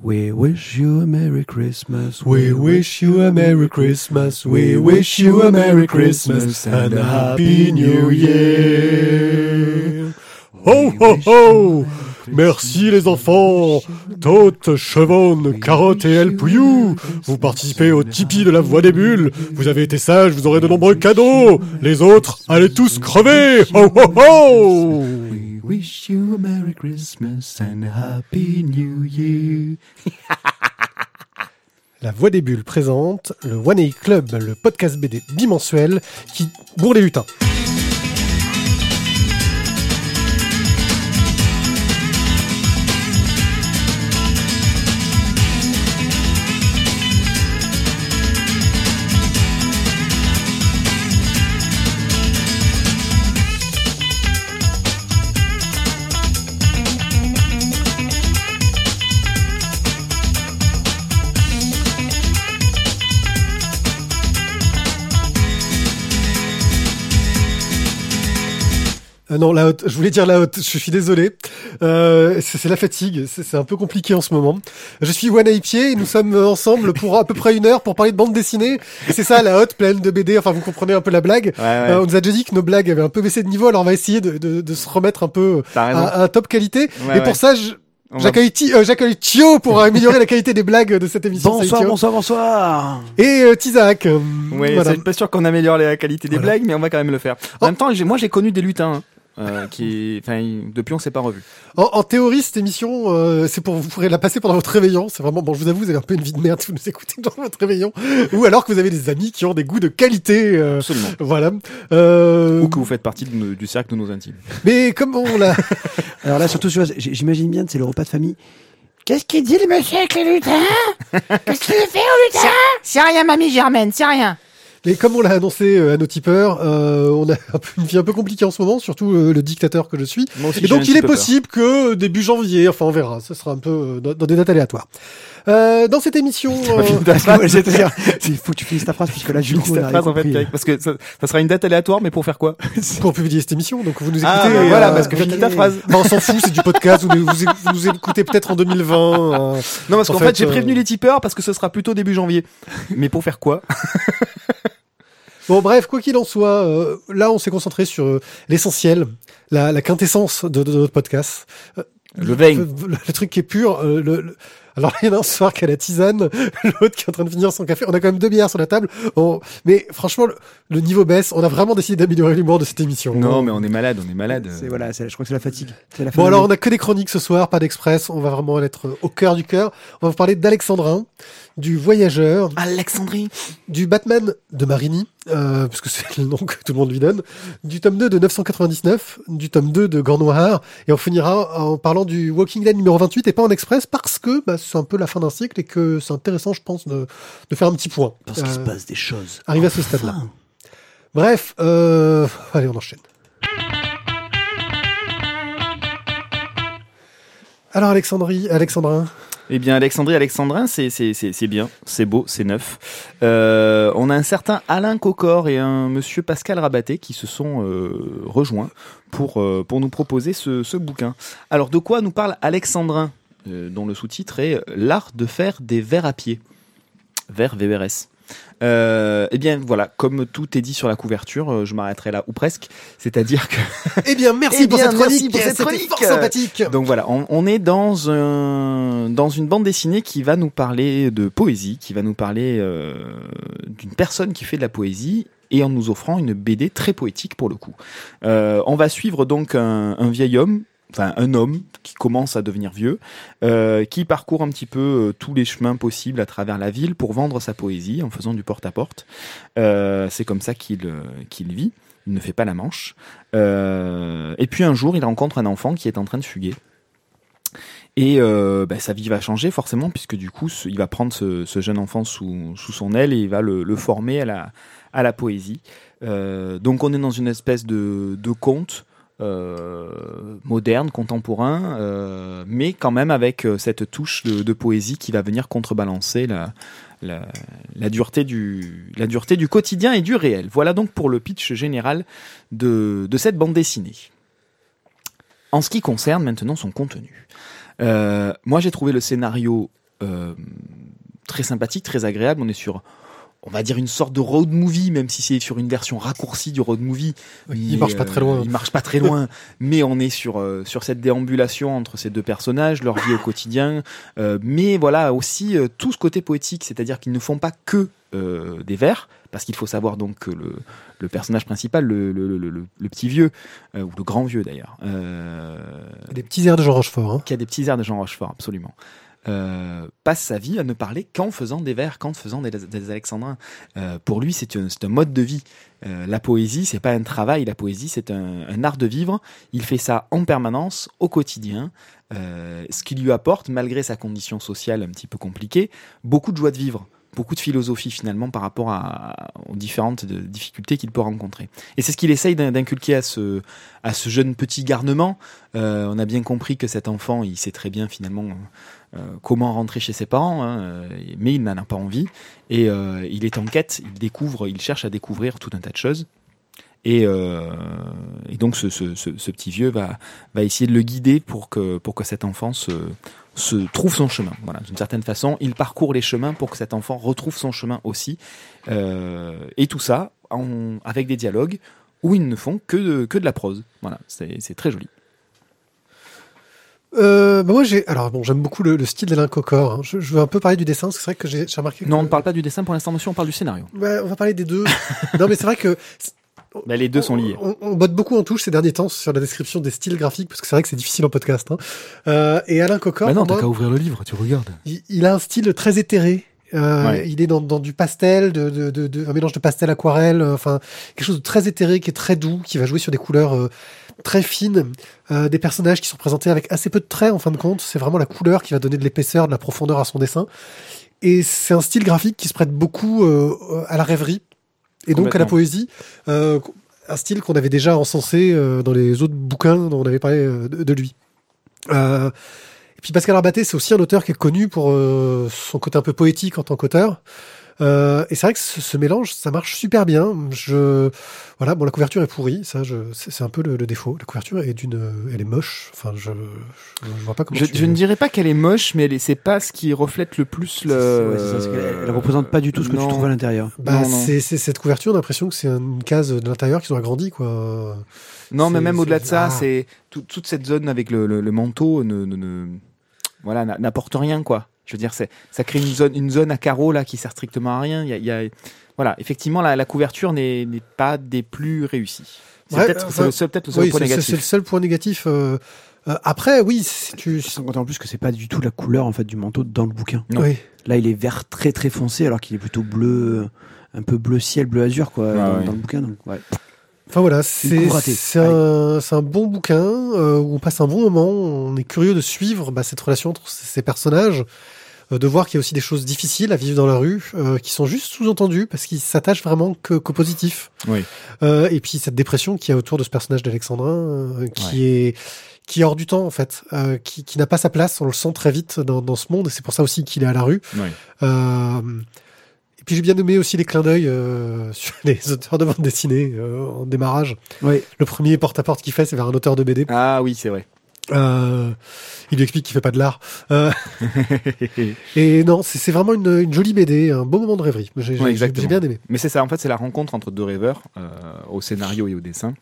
We wish you a Merry Christmas. We wish you a Merry Christmas. We wish you a Merry Christmas and a Happy New Year. Ho ho ho! Merci les enfants! Tote, Chevonne, Carotte et El Pouillou! Vous participez au Tipeee de la Voix des Bulles. Vous avez été sages, vous aurez de nombreux cadeaux. Les autres, allez tous crever! Ho ho ho! We wish you a Merry Christmas and a Happy New Year. La Voix des Bulles présente le One A Club, le podcast BD bimensuel qui bourre les lutins. Non, la haute. Je voulais dire la haute. Je suis désolé. Euh, c'est c'est la fatigue. C'est c'est un peu compliqué en ce moment. Je suis One Pied et nous sommes ensemble pour à peu près une heure pour parler de bande dessinée. Et c'est ça, la haute pleine de BD. Enfin, vous comprenez un peu la blague. Euh, on nous a déjà dit que nos blagues avaient un peu baissé de niveau. Alors, on va essayer de, de, de se remettre un peu à, à top qualité. Ouais, et pour ouais. ça, je- va- j'accueille Ti- euh, Thio pour améliorer la qualité des blagues de cette émission. Bonsoir, bonsoir, bonsoir. Et euh, Tizak. euh, Oui, voilà. c'est pas sûr qu'on améliore la qualité des Voilà. blagues, mais on va quand même le faire. En même temps, j'ai- moi j'ai connu des lutins. Euh, qui, enfin, depuis on s'est pas revus. En, en théorie, cette émission, euh, c'est pour vous pourrez la passer pendant votre réveillon. C'est vraiment bon. Je vous avoue, vous avez un peu une vie de merde si vous nous écoutez pendant votre réveillon, ou alors que vous avez des amis qui ont des goûts de qualité. euh, Absolument. voilà. Euh, Ou que vous faites partie de du cercle de nos intimes. mais comme on l'a, Alors là, surtout, tu vois, j- j'imagine bien, c'est le repas de famille. Qu'est-ce qu'il dit le monsieur avec les lutins Qu'est-ce qu'il fait au lutin? C'est rien, mamie Germaine, c'est rien. Mais comme on l'a annoncé euh, à nos tipeurs, euh, on a une vie un peu compliquée en ce moment, surtout euh, le dictateur que je suis. Aussi, Et donc, il est peur. possible que début janvier, enfin, on verra. Ce sera un peu dans, dans des dates aléatoires. Euh, dans cette émission, euh, il faut que tu finisses ta phrase puisque là, du coup, ta phrase en fait. Pierrick, parce que ça, ça sera une date aléatoire, mais pour faire quoi pour publier cette émission, donc vous nous écoutez. Ah, bah euh, voilà, parce que finis ta phrase. Bah, on s'en fout, c'est du podcast. Vous, nous- vous, vous nous écoutez peut-être en 2020. euh, Non, parce En qu'en fait, fait, j'ai euh, prévenu les tipeurs parce que ce sera plutôt début janvier. Mais pour faire quoi Bon, bref, quoi qu'il en soit, euh, là, on s'est concentré sur euh, l'essentiel, la, la quintessence de, de notre podcast. Euh, Le vein. Le, le- le truc qui est pur. euh, le, le- Alors, il y en a un soir qui a la tisane, l'autre qui est en train de finir son café. On a quand même deux bières sur la table. Mais franchement, le, le niveau baisse. On a vraiment décidé d'améliorer l'humour de cette émission. Non, mais on est malade, on est malade. C'est voilà, c'est- je crois que c'est la fatigue. C'est la Bon, alors, on a que des chroniques ce soir, pas d'express. On va vraiment être au cœur du cœur. On va vous parler d'Alexandrin, du voyageur, Alexandrie. du Batman de Marini, euh, parce que c'est le nom que tout le monde lui donne, du tome 2 de 999, du tome 2 de Gant Noir, et on finira en parlant du Walking Dead numéro 28 et pas en express parce que bah, c'est un peu la fin d'un cycle et que c'est intéressant, je pense, de, de faire un petit point. Parce qu'il se Euh, passe des choses. arrivé à ce stade-là. Bref, euh, allez, on enchaîne. Alors Alexandrie, Alexandrin, Eh bien, Alexandrie, Alexandrin, c'est bien, c'est beau, c'est neuf. Euh, on a un certain Alain Cocor et un Monsieur Pascal Rabaté qui se sont euh, rejoints pour nous proposer ce bouquin. Alors, de quoi nous parle Alexandrin, dont le sous-titre est L'art de faire des vers à pied, vers VRS. Euh, eh bien voilà, comme tout est dit sur la couverture, euh, je m'arrêterai là ou presque. C'est-à-dire que eh bien merci Eh pour bien, cette merci chronique, pour cette chronique. fort sympathique. Donc voilà, on, on est dans un dans une bande dessinée qui va nous parler de poésie, qui va nous parler euh, d'une personne qui fait de la poésie et en nous offrant une BD très poétique pour le coup. Euh, on va suivre donc un, un vieil homme, enfin un homme qui commence à devenir vieux, euh, qui parcourt un petit peu euh, tous les chemins possibles à travers la ville pour vendre sa poésie en faisant du porte-à-porte. Euh, C'est comme ça qu'il qu'il vit. Il ne fait pas la manche. Et puis un jour, il rencontre un enfant qui est en train de fuguer. Et bah, sa vie va changer forcément, puisque du coup, ce- il va prendre ce, jeune enfant sous, sous son aile et il va le, former à la, à la poésie. Donc on est dans une espèce de, de conte euh, moderne, contemporain, euh, mais quand même avec euh, cette touche de, poésie qui va venir contrebalancer la, la, dureté du, la dureté du quotidien et du réel. Voilà donc pour le pitch général de, de cette bande dessinée. En ce qui concerne maintenant son contenu, euh, moi j'ai trouvé le scénario très sympathique, très agréable. On est sur, on va dire, une sorte de road movie, même si c'est sur une version raccourcie du road movie. il Mais, marche pas très loin. Il marche pas très loin, mais on est sur euh, sur cette déambulation entre ces deux personnages, leur vie au quotidien, euh, mais voilà aussi euh, tout ce côté poétique, c'est-à-dire qu'ils ne font pas que euh, des vers, parce qu'il faut savoir donc que le, le personnage principal, le, le, le, le- le petit vieux euh, ou le grand vieux d'ailleurs, euh, Des petits airs de Jean Rochefort. Hein. qui a des petits airs de Jean Rochefort, absolument. Euh, passe sa vie à ne parler qu'en faisant des vers, qu'en faisant des, alexandrins. Euh, pour lui, c'est un, mode de vie. Euh, la poésie, c'est pas un travail. La poésie, c'est un, art de vivre. Il fait ça en permanence, au quotidien. Ce qui lui apporte, malgré sa condition sociale un petit peu compliquée, beaucoup de joie de vivre, beaucoup de philosophie finalement par rapport aux différentes difficultés qu'il peut rencontrer. Et c'est ce qu'il essaye d'in- d'inculquer à ce, jeune petit garnement. On a bien compris que cet enfant, il sait très bien finalement comment rentrer chez ses parents, hein, euh, mais il n'en a pas envie. Et euh, il est en quête, il découvre, il cherche à découvrir tout un tas de choses. Et, euh, donc ce, petit vieux va, essayer de le guider pour que, pour cet enfant se, trouve son chemin. Voilà, d'une certaine façon, il parcourt les chemins pour que cet enfant retrouve son chemin aussi. Euh, et tout ça avec des dialogues où ils ne font que de, que de la prose. Voilà, c'est très joli. Euh, bah moi, j'ai. Alors, bon, j'aime beaucoup le, le style d'Alain Cocor. hein. Je, je veux un peu parler du dessin, parce que c'est vrai que j'ai remarqué. que- Non, on ne parle pas du dessin pour l'instant, monsieur, on parle du scénario. Ouais, on va parler des deux. non, mais c'est vrai que. Bah, les deux sont liés. On, on botte beaucoup en touche ces derniers temps sur la description des styles graphiques, parce que c'est vrai que c'est difficile en podcast. Hein. Euh, et Alain Cocor, Bah pour moi, ouvrir le livre, tu regardes. il, il a un style très éthéré. Euh, Ouais. Il est dans, dans du pastel, de, de, de, de- un mélange de pastel aquarelle, euh, enfin quelque chose de très éthéré, qui est très doux, qui va jouer sur des couleurs euh, très fines, euh, des personnages qui sont présentés avec assez peu de traits en fin de compte. C'est vraiment la couleur qui va donner de l'épaisseur, de la profondeur à son dessin. Et c'est un style graphique qui se prête beaucoup euh, à la rêverie et donc à la poésie. Euh, un style qu'on avait déjà encensé dans les autres bouquins dont on avait parlé de, de lui. Et puis Pascal Arbaté, c'est aussi un auteur qui est connu pour son côté un peu poétique en tant qu'auteur. Euh, et c'est vrai que ce, ce mélange, ça marche super bien. Je, voilà, bon, la couverture est pourrie, ça, je, c'est, un peu le, le défaut. La couverture est d'une, elle est moche. Enfin, je, je, je vois pas comment. Je, tu- je ne dirais pas qu'elle est moche, mais elle est- c'est pas ce qui reflète le plus le. Ouais, ça, qu'elle- elle représente pas du tout ce que Non. tu trouves à l'intérieur. Bah, c'est, c'est cette couverture, on a l'impression que c'est une case de l'intérieur qu'ils ont agrandi, quoi. Non, mais même au-delà de ça, ah. c'est tout- toute cette zone avec le, le- le manteau ne, ne- ne- voilà n'a- n'apporte rien quoi. Je veux dire, ça crée une zone une zone à carreaux là qui sert strictement à rien. Il y a, il y a- voilà, effectivement la, la couverture n'est pas des plus réussies. C'est Ouais, peut-être le seul- peut-être le seul Oui, point négatif. c'est le seul point négatif. euh, euh, après, oui, si tu. En plus que c'est pas du tout la couleur en fait du manteau dans le bouquin. Non. Oui. Là, il est vert très très foncé alors qu'il est plutôt bleu, un peu bleu ciel, bleu azur quoi dans, ouais. dans le bouquin. Donc, ouais. Enfin voilà, c'est un, bon bouquin euh, où on passe un bon moment. On est curieux de suivre bah, cette relation entre ces ces personnages, euh, de voir qu'il y a aussi des choses difficiles à vivre dans la rue, euh, qui sont juste sous-entendues parce qu'ils s'attachent vraiment qu'au positif. Oui. Euh, et puis cette dépression qu'il y a autour de ce personnage d'Alexandrin, euh, qui est qui est hors du temps en fait, euh, qui, qui n'a pas sa place. On le sent très vite dans, dans ce monde et c'est pour ça aussi qu'il est à la rue. Oui. Euh, et puis j'ai bien aimé aussi les clins d'œil euh, sur les auteurs de bande dessinée euh, en démarrage. Ouais. Le premier porte-à-porte qu'il fait, c'est vers un auteur de BD. Ah oui, c'est vrai. Euh, il lui explique qu'il fait pas de l'art. Euh, et non, c'est vraiment une, une jolie BD, un beau moment de rêverie. J'ai Ouais, bien aimé. Mais c'est ça, en fait, c'est la rencontre entre deux rêveurs, euh, au scénario et au dessin.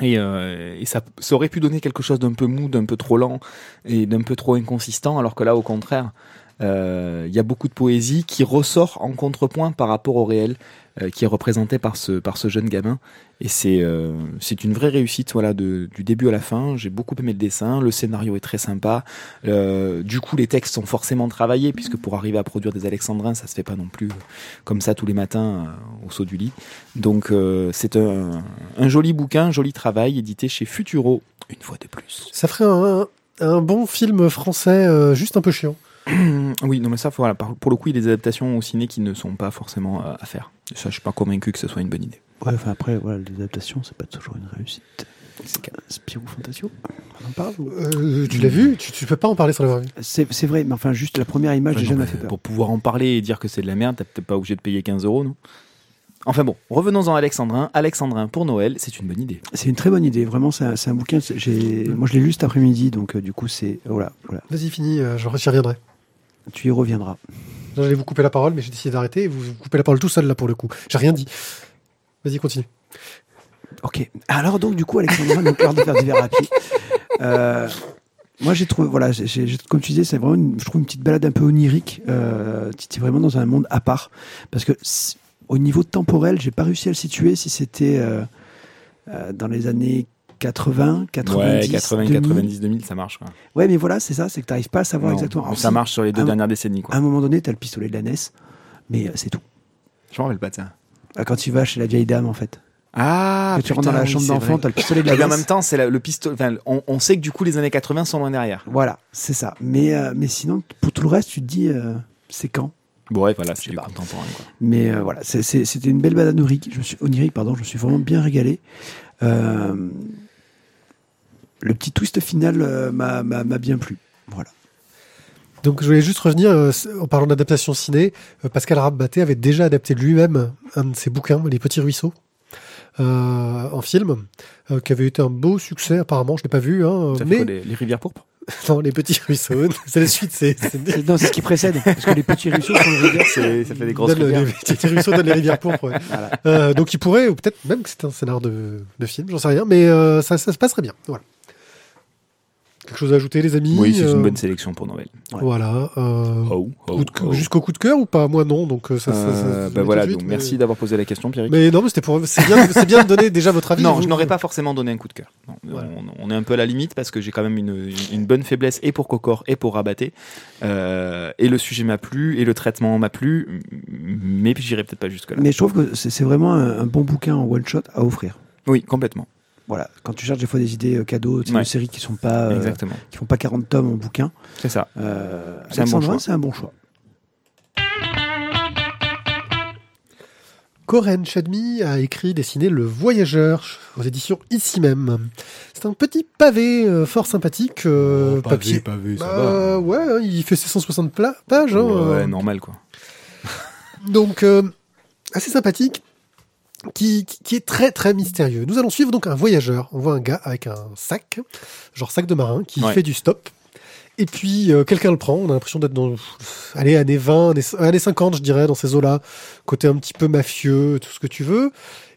Et, euh, et ça, ça aurait pu donner quelque chose d'un peu mou, d'un peu trop lent et d'un peu trop inconsistant, alors que là, au contraire, euh, il y a beaucoup de poésie qui ressort en contrepoint par rapport au réel, euh, qui est représenté par ce, par ce jeune gamin. Et c'est euh, c'est une vraie réussite, voilà, de, du début à la fin. J'ai beaucoup aimé le dessin, le scénario est très sympa. Euh, du coup, les textes sont forcément travaillés, puisque pour arriver à produire des alexandrins, ça se fait pas non plus comme ça tous les matins au saut du lit. Donc c'est un, un joli bouquin, un joli travail édité chez Futuro, une fois de plus. Ça ferait un, un bon film français, juste un peu chiant. oui, non mais ça, voilà, pour le coup, il y a des adaptations au ciné qui ne sont pas forcément à faire. Ça, je suis pas convaincu que ce soit une bonne idée. Ouais, enfin après, voilà, les adaptations, c'est pas toujours une réussite. Spirou Fantasio, on en parle ou- Euh, tu l'as vu? Tu, tu peux pas en parler sans l'avoir vu. C'est c'est vrai, mais enfin, juste la première image Ouais, déjà non, m'a mais fait peur. Pour pouvoir en parler et dire que c'est de la merde, t'es peut-être pas obligé de payer 15 euros, non? Enfin bon, revenons-en à Alexandrin. Alexandrin pour Noël, c'est une bonne idée. C'est une très bonne idée, vraiment, c'est un, un bouquin. c'est- j'ai- Moi, je l'ai lu cet après-midi, donc euh, du coup, c'est. Voilà, voilà. Vas-y, fini, euh, je j'y reviendrai. Tu y reviendras. J'allais vous couper la parole, mais j'ai décidé d'arrêter. Vous vous coupez la parole tout seul là pour le coup. J'ai rien dit. Vas-y, continue. Ok. Alors donc du coup, Alexandra nous parle de faire divers. Euh, moi, j'ai trouvé, voilà, comme tu disais, c'est vraiment, une, je trouve une petite balade un peu onirique. Euh, tu es vraiment dans un monde à part, parce que au niveau temporel, j'ai pas réussi à le situer si c'était euh, dans les années 80, 90, ouais, 80, 2000. 90, 2000, ça marche. Quoi. Ouais, mais voilà, c'est ça, c'est que t'arrives pas à savoir Non, exactement. Alors, ça si, marche sur les deux un- dernières décennies. Quoi. À un moment donné, t'as le pistolet de la NES, mais euh, c'est tout. Je me rappelle pas de ça. Ah, Quand tu vas chez la vieille dame, en fait. Ah, que tu rentres dans la chambre d'enfant, t'as le pistolet de la Et en NES. même temps, c'est le pistolet. on, on sait que du coup, les années 80 sont loin derrière. Voilà, c'est ça. Mais, euh, mais sinon, pour tout le reste, tu te dis, euh, c'est quand? Bon, ouais, voilà, c'est contemporain. Quoi. Mais euh, voilà, c'était une belle balade onirique. Je me suis, onirique, pardon, je me suis vraiment bien régalé. Le petit twist final euh, m'a m'a- m'a bien plu. Voilà. Donc je voulais juste revenir, euh, en parlant d'adaptation ciné, euh, Pascal Rabbaté avait déjà adapté lui-même un de ses bouquins, Les Petits Ruisseaux, euh, en film, euh, qui avait été un beau succès apparemment, je l'ai pas vu, hein, Ça fait mais quoi, les, les rivières pourpres non, Les Petits Ruisseaux, c'est la suite, c'est... Non, c'est ce qui précède, parce que les petits ruisseaux sont les rivières. C'est- Ça fait des grosses donne rivières. les petits ruisseaux donnent les rivières pourpres. ouais. Voilà. Euh, donc il pourrait, ou peut-être même que c'est un scénar de, de film, j'en sais rien, mais euh, ça, ça se passerait bien. Voilà. Quelque chose à ajouter, les amis Oui, c'est Euh, une bonne sélection pour Noël. Ouais. Voilà. euh, Oh, oh, oh. Jusqu'au coup de cœur ou pas? Moi non, donc euh, ça. ça- ça- Euh, ça- bah voilà, donc merci d'avoir posé la question, Pierrick. Mais non, mais c'était pour. C'est bien, c'est bien de donner déjà votre avis. Non, Vous- je n'aurais pas forcément donné un coup de cœur. Non, Voilà. on, on est un peu à la limite parce que j'ai quand même une, une bonne faiblesse et pour Cocor et pour Rabaté. Euh, et le sujet m'a plu et le traitement m'a plu, mais j'irai peut-être pas jusque-là. Mais je trouve que c'est vraiment un, un bon bouquin en one shot à offrir. Oui, complètement. Voilà, quand tu cherches des fois des idées euh, cadeaux, c'est Ouais. des séries qui sont pas, euh, Exactement. qui font pas 40 tomes en bouquin. C'est ça. Euh, C'est un bon Alexandra, choix. c'est un bon choix. Corinne Chadmi a écrit, dessiné Le Voyageur aux éditions ici même. C'est un petit pavé euh, fort sympathique, euh, Oh, papier. pavé, Bah, ouais, hein, il fait ses 160 pla- pages. hein, Ouais, euh, normal quoi. Donc, euh, assez sympathique, qui, qui, est très très mystérieux. Nous allons suivre donc un voyageur. On voit un gars avec un sac, genre sac de marin, qui Ouais. fait du stop. Et puis, euh, quelqu'un le prend. On a l'impression d'être dans, allez, années 20, années, années 50, je dirais, dans ces eaux-là. Côté un petit peu mafieux, tout ce que tu veux.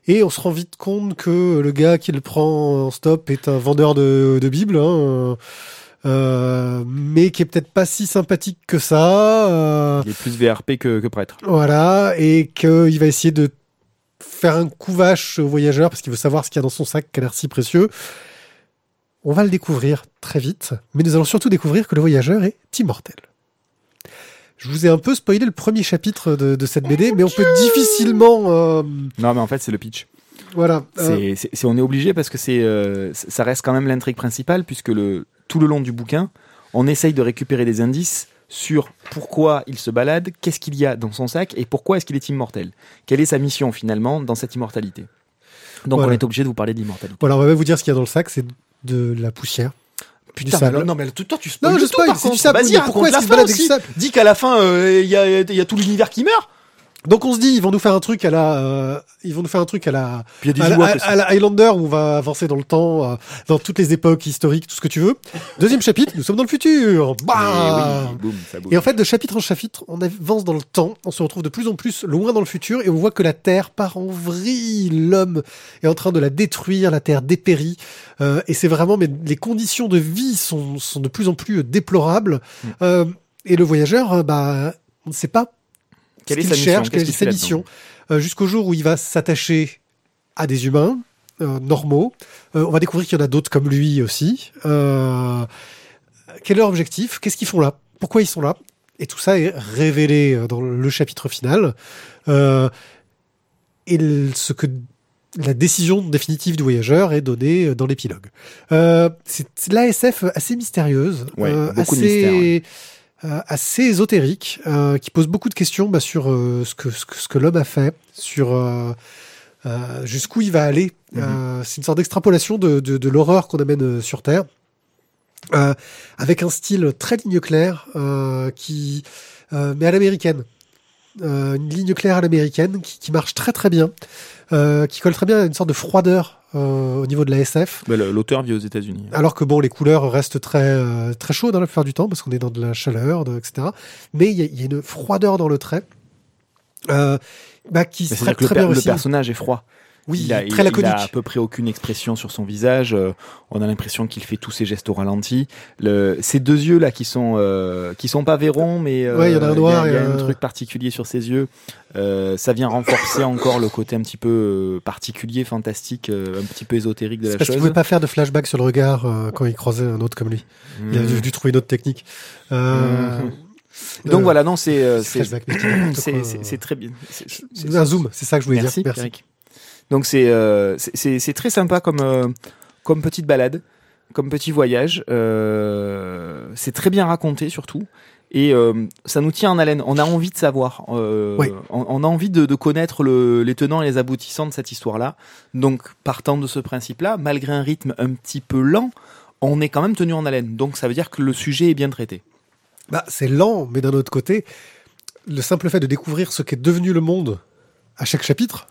Et on se rend vite compte que le gars qui le prend en stop est un vendeur de, de Bible, hein, euh, mais qui est peut-être pas si sympathique que ça. euh, Il est plus VRP que, que prêtre. voilà, et qu'il va essayer de faire un coup vache au voyageur parce qu'il veut savoir ce qu'il y a dans son sac qui a l'air si précieux. On va le découvrir très vite, mais nous allons surtout découvrir que le voyageur est immortel. Je vous ai un peu spoilé le premier chapitre de, de cette BD, mais on peut difficilement, euh, Non, mais en fait, c'est le pitch. voilà. euh, C'est, on est obligé parce que c'est, euh, ça reste quand même l'intrigue principale puisque le, tout le long du bouquin, on essaye de récupérer des indices sur pourquoi il se balade, qu'est-ce qu'il y a dans son sac et pourquoi est-ce qu'il est immortel. Quelle est sa mission finalement dans cette immortalité? Donc Voilà. on est obligé de vous parler de l'immortalité. voilà, on va vous dire ce qu'il y a dans le sac, c'est de la poussière. Putain, mais non, mais toi tu Non, spoil je le tout, spoil, c'est du sable. Vas-y, pourquoi est-ce qu'il se balade avec aussi. du sable? Dis qu'à la fin, euh, il y, y a tout l'univers qui meurt. Donc on se dit, ils vont nous faire un truc à la, euh, ils vont nous faire un truc à la, à la, à Highlander où on va avancer dans le temps, euh, dans toutes les époques historiques, tout ce que tu veux. Deuxième chapitre, nous sommes dans le futur. Bah Et oui, boum, ça bouge. et en fait, de chapitre en chapitre, on avance dans le temps, on se retrouve de plus en plus loin dans le futur et on voit que la Terre part en vrille. L'homme est en train de la détruire, la Terre dépérit. Euh, et c'est vraiment, mais les conditions de vie sont, sont de plus en plus déplorables. Mm. Euh, et le voyageur, euh, bah, on ne sait pas Quelle est sa mission cherche, quelle est sa mission, euh, jusqu'au jour où il va s'attacher à des humains euh, normaux. Euh, on va découvrir qu'il y en a d'autres comme lui aussi. Quel est leur objectif? Qu'est-ce qu'ils font là? Pourquoi ils sont là? Et tout ça est révélé dans le chapitre final. Et ce que la décision définitive du voyageur est donnée dans l'épilogue. Euh, c'est de l'ASF assez mystérieuse, Ouais, euh, de assez, mystère, ouais. Euh, assez ésotérique, euh, qui pose beaucoup de questions bah, sur euh, ce que, ce que, ce que l'homme a fait, sur jusqu'où il va aller. Mhm. C'est une sorte d'extrapolation de, de, de l'horreur qu'on amène sur Terre, euh, avec un style très ligne claire, euh, qui, euh, mais à l'américaine. Euh, une ligne claire à l'américaine qui, qui marche très très bien, euh, qui colle très bien à une sorte de froideur euh, au niveau de la SF. Bah, L'auteur vit aux États-Unis. Alors que bon, les couleurs restent très euh, très chaudes dans la plupart du temps parce qu'on est dans de la chaleur, de- etc. Mais il y, a- il y a une froideur dans le trait euh, bah, qui Bah, serait que le, très per- bien le personnage est froid. Oui, il a, très il- laconique. il a à peu près aucune expression sur son visage. euh, on a l'impression qu'il fait tous ses gestes au ralenti. Le, ces deux yeux là qui sont euh, qui sont pas verrons, mais euh, Ouais, il y en a un noir Il y a, et un un- truc particulier sur ses yeux. Euh, ça vient renforcer encore le côté un petit peu euh, particulier, fantastique, euh, un petit peu ésotérique de la parce qu'il chose. pouvait pas faire de flashback sur le regard euh, quand il croisait un autre comme lui. Il a Mmh. dû, dû trouver une autre technique. Euh, Donc euh, voilà, non, c'est euh, c'est très bien. Un zoom, c'est ça que je voulais Merci, dire. Merci. Donc c'est euh, c'est- très sympa comme euh, comme petite balade, comme petit voyage. Euh, c'est très bien raconté surtout. Et euh, ça nous tient en haleine. On a envie de savoir. Oui. on, on a envie de, de connaître le, les tenants et les aboutissants de cette histoire-là. Donc, partant de ce principe-là, malgré un rythme un petit peu lent, on est quand même tenu en haleine. Donc, ça veut dire que le sujet est bien traité. Bah, c'est lent, mais d'un autre côté, le simple fait de découvrir ce qu'est devenu le monde à chaque chapitre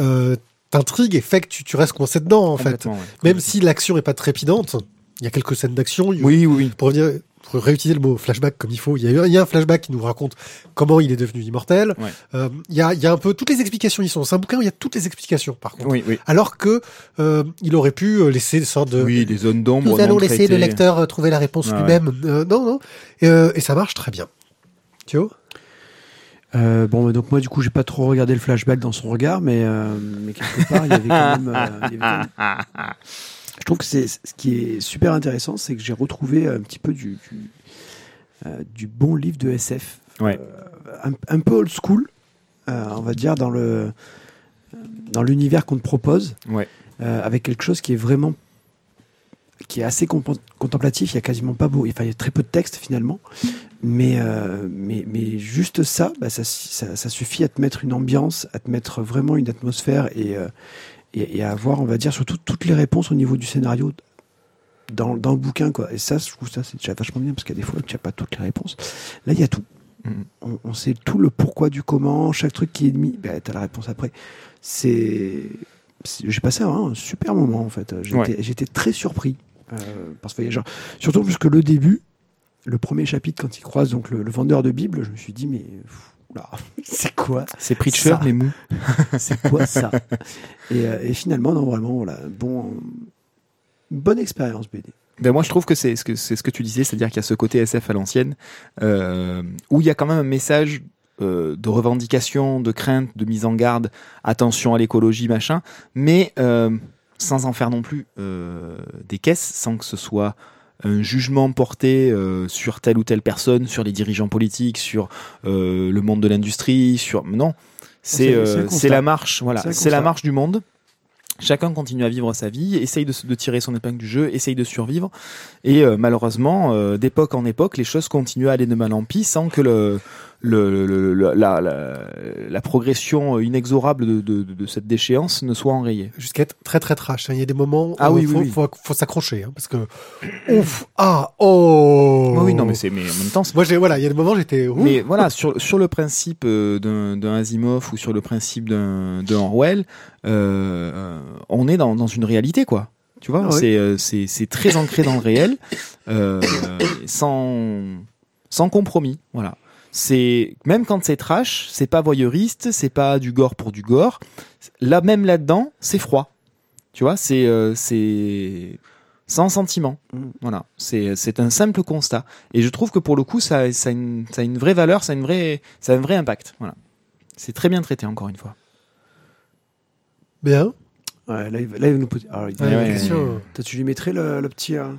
euh, t'intrigue et fait que tu, tu restes coincé dedans, en fait. Ouais. Même si l'action est pas trépidante, il y a quelques scènes d'action. Oui, oui, oui. Pour, revenir, pour réutiliser le mot flashback comme il faut, il y, a, eu- il y a un flashback qui nous raconte comment il est devenu immortel. Ouais. Euh, il, y a, il y a un peu toutes les explications y sont. C'est un bouquin où il y a toutes les explications, par contre. Oui, oui. Alors que euh, il aurait pu laisser des sortes de Oui, des zones d'ombre. nous allons laisser le lecteur trouver la réponse Ouais, lui-même. Euh, non, non. Et, et ça marche très bien. Tu vois Euh, bon, donc moi, du coup, j'ai pas trop regardé le flashback dans son regard, mais, euh, mais quelque part, il y avait quand même. euh, il y avait quand même- Je trouve que c'est ce qui est super intéressant, c'est que j'ai retrouvé un petit peu du, du, du bon livre de SF, Ouais. Un, un peu old school, on va dire dans le dans l'univers qu'on te propose, Ouais. avec quelque chose qui est vraiment qui est assez contemplatif. Il y a quasiment pas beau, enfin il y a très peu de texte finalement, mais euh, mais mais juste ça, bah, ça, ça ça suffit à te mettre une ambiance, à te mettre vraiment une atmosphère et euh, et, et à avoir, on va dire, surtout toutes les réponses au niveau du scénario dans, dans le bouquin, quoi. Et ça, je trouve ça, c'est déjà vachement bien parce qu'il y a des fois où tu n'as pas toutes les réponses. Là, il y a tout. Mhm. On, on sait tout le pourquoi du comment, chaque truc qui est mis, ben, tu as la réponse après. C'est. J'ai passé un, super moment, en fait. J'étais Ouais. très surpris euh, par ce voyageur. Surtout parce que le début, le premier chapitre, quand il croise donc le, le vendeur de Bible, je me suis dit, mais. C'est quoi C'est Preacher, mais mou. c'est quoi ça et, euh, et finalement, non, vraiment, voilà, bon, bonne expérience BD. Ben moi, je trouve que c'est ce que c'est ce que tu disais, c'est-à-dire qu'il y a ce côté SF à l'ancienne, euh, où il y a quand même un message euh, de revendication, de crainte, de mise en garde, attention à l'écologie, machin, mais euh, sans en faire non plus des caisses, sans que ce soit un jugement porté euh, sur telle ou telle personne, sur les dirigeants politiques, sur euh, le monde de l'industrie, sur non, c'est C'est- euh, la marche, voilà, C'est la marche du monde. Chacun continue à vivre sa vie, essaye de, de tirer son épingle du jeu, essaye de survivre. Et euh, malheureusement, euh, d'époque en époque, les choses continuent à aller de mal en pis sans que le, le, le- le- la, la, la progression inexorable de, de, de cette déchéance ne soit enrayée. Jusqu'à être très très trash. hein. Il y a des moments Ah où oui, il oui, faut, oui. faut, faut s'accrocher. hein, parce que. Ouf Ah Oh Oui, non, mais c'est mais en même temps. Moi, voilà, il y a des moments j'étais. ouf. Mais voilà, sur, sur le principe euh, d'un d'un Asimov ou sur le principe d'un d'un Orwell, euh, euh, on est dans, dans une réalité, quoi. Tu vois, Ah ouais. c'est euh, c'est c'est très ancré dans le réel, euh, sans sans compromis. Voilà. C'est même quand c'est trash, c'est pas voyeuriste, c'est pas du gore pour du gore. Là même là-dedans, c'est froid. Tu vois, c'est euh, c'est sans sentiment. Mm. Voilà, c'est c'est un simple constat. Et je trouve que pour le coup, ça, ça, a, une, ça a une vraie valeur, ça a, une vraie, ça a un vrai impact. Voilà. C'est très bien traité, encore une fois. Bien. Ouais, là, il va, là, il va nous poser. Alors, il dit, Ouais, ouais, la ouais, question, Toi, tu lui mettrais le, le petit. euh,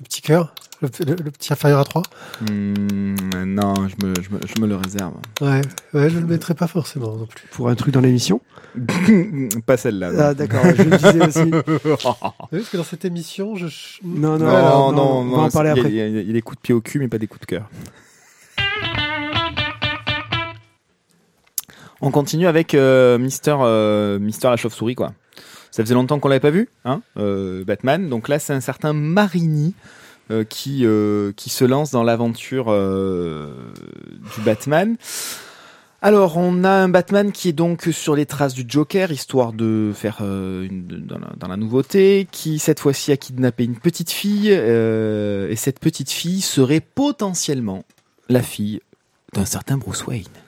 Le petit cœur. Le, le- le petit inférieur à 3 Hmm, non, je me, je, me, je me le réserve. Ouais. Ouais, je le mettrais pas forcément non plus. pour un truc dans l'émission? Pas celle-là. non. Ah, d'accord, je le disais aussi. Vous savez, parce que dans cette émission, je. Non, non, Non, non, non, on va en parler après. Il y, a- il y a des coups de pied au cul, mais pas des coups de cœur. On continue avec euh, Mister, euh, Mister la chauve-souris, quoi. Ça faisait longtemps qu'on l'avait pas vu, hein, euh, Batman. Donc là, c'est un certain Marini euh, qui, euh, qui se lance dans l'aventure du Batman. Alors, on a un Batman qui est donc sur les traces du Joker, histoire de faire dans, la, nouveauté, qui cette fois-ci a kidnappé une petite fille, et cette petite fille serait potentiellement la fille d'un certain Bruce Wayne.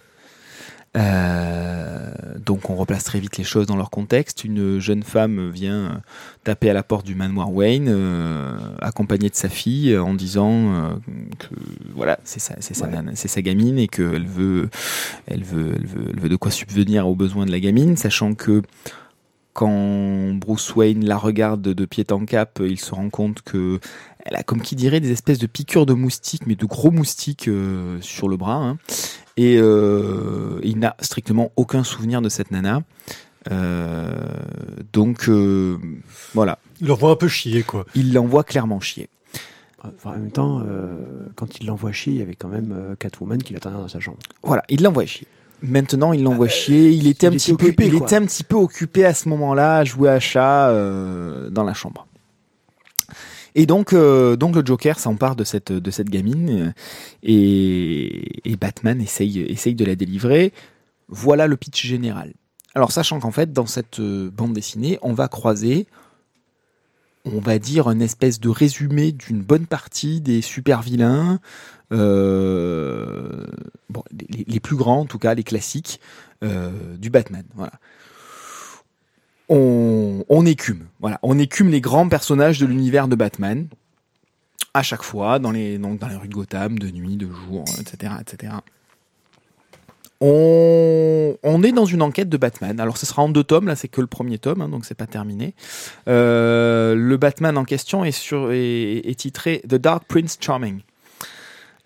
Euh, donc on replace très vite les choses dans leur contexte. Une jeune femme vient taper à la porte du manoir Wayne, euh, accompagnée de sa fille, en disant euh, que voilà, c'est sa, c'est sa, Ouais. nana- c'est sa gamine et qu'elle veut, elle veut, elle veut, elle veut de quoi subvenir aux besoins de la gamine, sachant que quand Bruce Wayne la regarde de pied en cap, il se rend compte que elle a, comme qui dirait, des espèces de piqûres de moustiques, mais de gros moustiques euh, sur le bras. hein. Et euh, il n'a strictement aucun souvenir de cette nana. Euh, donc euh, voilà, Il leur voit un peu chier, quoi. il l'envoie clairement chier. Enfin, en même temps, euh, quand il l'envoie chier, il y avait quand même euh, Catwoman qui l'attendait dans sa chambre. Voilà, il l'envoie chier. Maintenant, il l'envoie chier. Il était un petit peu, occupé, il quoi. était un petit peu occupé à ce moment-là à jouer à chat euh, dans la chambre. Et donc, euh, donc le Joker s'empare de cette gamine euh, et, Batman essaye de la délivrer. Voilà le pitch général. Alors, sachant qu'en fait, dans cette euh, bande dessinée, on va croiser, on va dire, une espèce de résumé d'une bonne partie des super vilains. Bon, les, plus grands, en tout cas, les classiques du Batman. Voilà. On, écume, voilà, on écume les grands personnages de l'univers de Batman à chaque fois dans les donc dans les rues de Gotham, de nuit, de jour, etc., etc. On, est dans une enquête de Batman. Alors, ce sera en deux tomes. Là, c'est que le premier tome, hein, donc c'est pas terminé. Euh, le Batman en question est, est titré The Dark Prince Charming.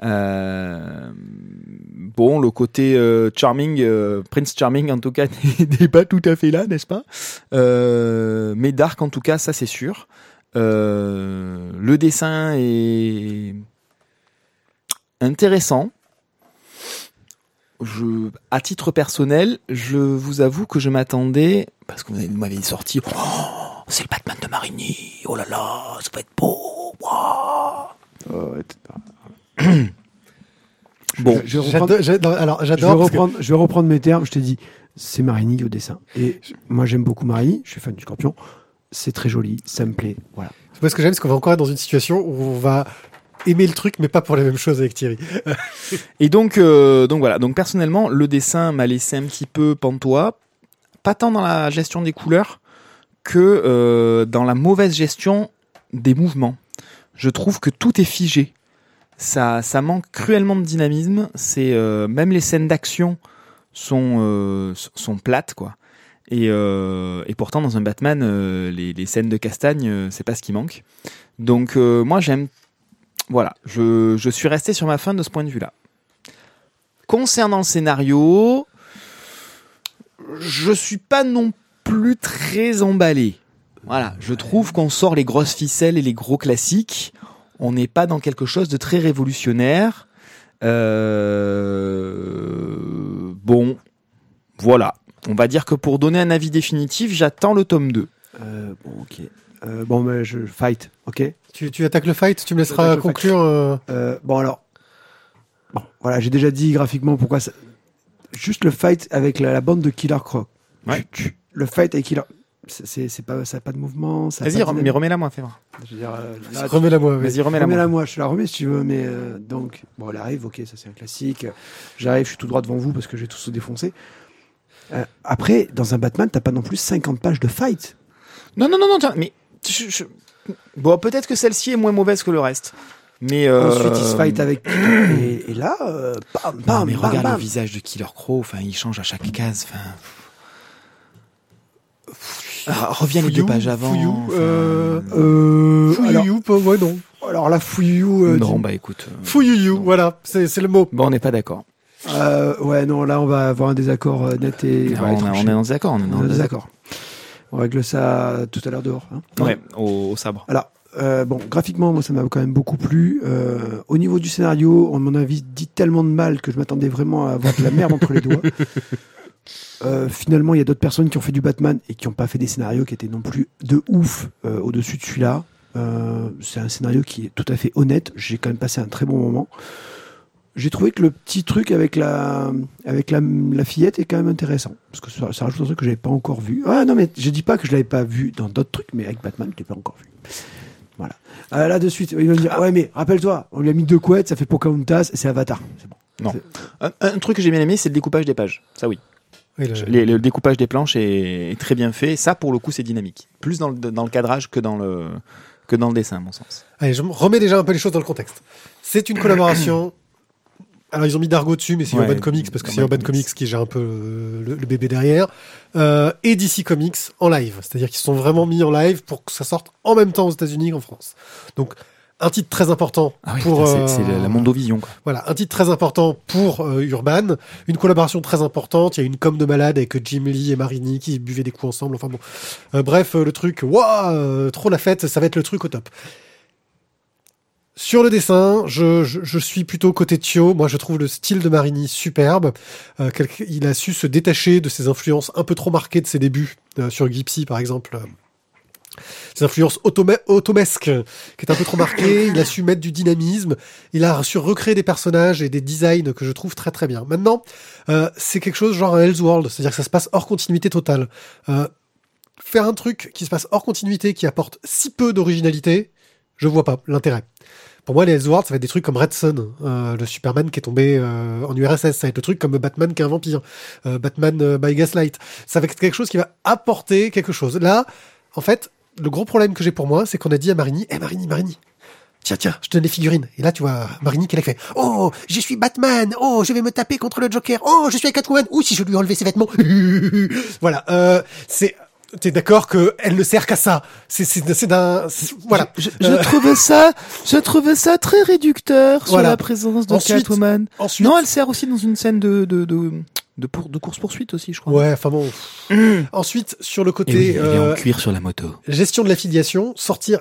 Euh, bon, le côté euh, charming, euh, Prince Charming en tout cas n'est pas tout à fait là, n'est-ce pas? Mais Dark en tout cas, ça c'est sûr. Le dessin est intéressant. À titre personnel, je vous avoue que je m'attendais parce que vous m'avez sorti. Oh, c'est le Batman de Marigny. Oh là là, ça va être beau. Pas. Bon, je, reprendre, alors, je j'adore. parce que- je vais reprendre mes termes. Je t'ai dit, c'est Marini au dessin. Et moi, j'aime beaucoup Marini. Je suis fan du Scorpion. C'est très joli. Ça me plaît. Voilà. Moi, ce que j'aime, c'est qu'on va encore être dans une situation où on va aimer le truc, mais pas pour les mêmes choses avec Thierry. Et donc, euh, donc voilà. Donc personnellement, le dessin m'a laissé un petit peu pantois, pas tant dans la gestion des couleurs que euh, dans la mauvaise gestion des mouvements. Je trouve que tout est figé. Ça, ça manque cruellement de dynamisme. C'est euh, même les scènes d'action sont euh, sont plates quoi. Et, euh, et pourtant dans un Batman, les, les scènes de castagne, c'est pas ce qui manque. Donc moi j'aime voilà, je, je suis resté sur ma fin de ce point de vue-là. Concernant le scénario, je suis pas non plus très emballé. Voilà, je trouve qu'on sort les grosses ficelles et les gros classiques. On n'est pas dans quelque chose de très révolutionnaire. Euh, Bon, voilà. On va dire que pour donner un avis définitif, j'attends le tome 2. Euh, bon, ok. Euh, bon, mais je fight. Ok. Tu, tu attaques le fight, tu me laisseras conclure. euh, Euh, bon alors, bon, voilà, j'ai déjà dit graphiquement pourquoi. Ça... Juste le fight avec la, la bande de Killer Croc. Ouais. Tu- tu- le fight avec Killer, c'est- c'est c'est pas, ça a pas de mouvement. ça Vas-y, rem- mais remets-la moi, fais voir. Euh, Remets-la moi. vas-y. Remets-la Remets-la moi. moi, je te la remets si tu veux, mais euh, donc, bon, elle arrive, ok, ça c'est un classique. J'arrive, je suis tout droit devant vous parce que j'ai tout se défoncer. Euh, après, dans un Batman, t'as pas non plus 50 pages de fight. Non, non, non, non, tiens, mais. je- je- Bon, peut-être que celle-ci est moins mauvaise que le reste. Mais. euh, Ensuite, il se fight avec. Et, et là, euh, bam, Non, bam, mais bam, regarde bam. le visage de Killer Crow, enfin, il change à chaque case. Enfin. Ah, reviens les deux pages avant. fouillou, enfin, euh, Euh, alors, Fouillou, pas ouais, non. alors la fouillou. euh, non, bah écoute. euh, Fouillou, voilà, c'est le mot. Bon, on n'est pas d'accord. Euh, ouais, non, là, on va avoir un désaccord euh, net et. on, ouais, a- tranché. on est en désaccord. On est On en en désaccord. désaccord. On règle ça tout à l'heure dehors. hein. Ouais, au, au sabre. Alors, euh, bon, graphiquement, moi, ça m'a quand même beaucoup plu. Euh, au niveau du scénario, on m'en a dit tellement de mal que je m'attendais vraiment à avoir de la merde entre les doigts. Euh, finalement, il y a d'autres personnes qui ont fait du Batman et qui n'ont pas fait des scénarios qui étaient non plus de ouf euh, au-dessus de celui-là. Euh, c'est un scénario qui est tout à fait honnête. J'ai quand même passé un très bon moment. j'ai trouvé que le petit truc avec la, avec la, la fillette est quand même intéressant. Parce que ça, ça rajoute un truc que j'avais pas encore vu. Ah non, mais je dis pas que je l'avais pas vu dans d'autres trucs, mais avec Batman, je l'ai pas encore vu. Voilà. Ah, là, de suite, il va me dire, ah ouais, mais rappelle-toi, on lui a mis deux couettes, ça fait Pocahontas, et c'est Avatar. C'est bon. Non. Un, un truc que j'ai bien aimé, c'est le découpage des pages. Ça oui. Oui, le- Les- le découpage des planches est, est très bien fait. Ça, pour le coup, c'est dynamique. Plus dans le, dans le cadrage que dans le, que dans le dessin, à mon sens. Allez, je me remets déjà un peu les choses dans le contexte. C'est une collaboration. Alors, ils ont mis Dargo dessus, mais c'est Ouais, Urban Comics, parce que c'est Urban Comics. Comics qui gère un peu euh, le, le bébé derrière. Euh, et DC Comics en live. C'est-à-dire qu'ils se sont vraiment mis en live pour que ça sorte en même temps aux États-Unis qu'en France. Donc, un titre très important Ah oui, pour. putain, c'est euh, la, Mondovision. Quoi. Voilà, un titre très important pour euh, Urban, une collaboration très importante. Il y a une com de malade avec Jim Lee et Marini qui buvaient des coups ensemble. Enfin bon, Euh, bref, euh, le truc, waouh, euh, trop la fête, ça va être le truc au top. Sur le dessin, je, je, je suis plutôt côté Thio. Moi, je trouve le style de Marini superbe. Euh, il a su se détacher de ses influences un peu trop marquées de ses débuts euh, sur Gypsy, par exemple. Ses influences automa- automesques, euh, qui est un peu trop marquées. Il a su mettre du dynamisme. Il a su recréer des personnages et des designs que je trouve très très bien. Maintenant, euh, c'est quelque chose genre un Elseworld, c'est-à-dire que ça se passe hors continuité totale. Euh, faire un truc qui se passe hors continuité, qui apporte si peu d'originalité, je vois pas l'intérêt. Pour moi, les Elseworlds, ça va être des trucs comme Red Son, euh, le Superman qui est tombé en URSS. Ça va être le truc comme Batman qui est un vampire, Batman by Gaslight. Ça va être quelque chose qui va apporter quelque chose. Là, en fait, le gros problème que j'ai pour moi, c'est qu'on a dit à Marini, eh Marini, Marini, tiens, tiens, je te donne des figurines. Et là, tu vois Marini qui l'a fait. Oh, je suis Batman. Oh, je vais me taper contre le Joker. Oh, je suis Catwoman. Ou si je lui enlevais ses vêtements. voilà. Euh, c'est. T'es d'accord que elle ne sert qu'à ça. C'est c'est c'est d'un. Voilà. Je, Euh, trouvais ça, je trouvais ça très réducteur sur Voilà. la présence de Ensuite- Catwoman. Ensuite. Non, elle sert aussi dans une scène de de de de, pour- de course poursuite aussi, je crois. Ouais. Enfin bon. Ensuite, sur le Et côté oui, elle est euh, en cuir sur la moto. gestion de l'affiliation, sortir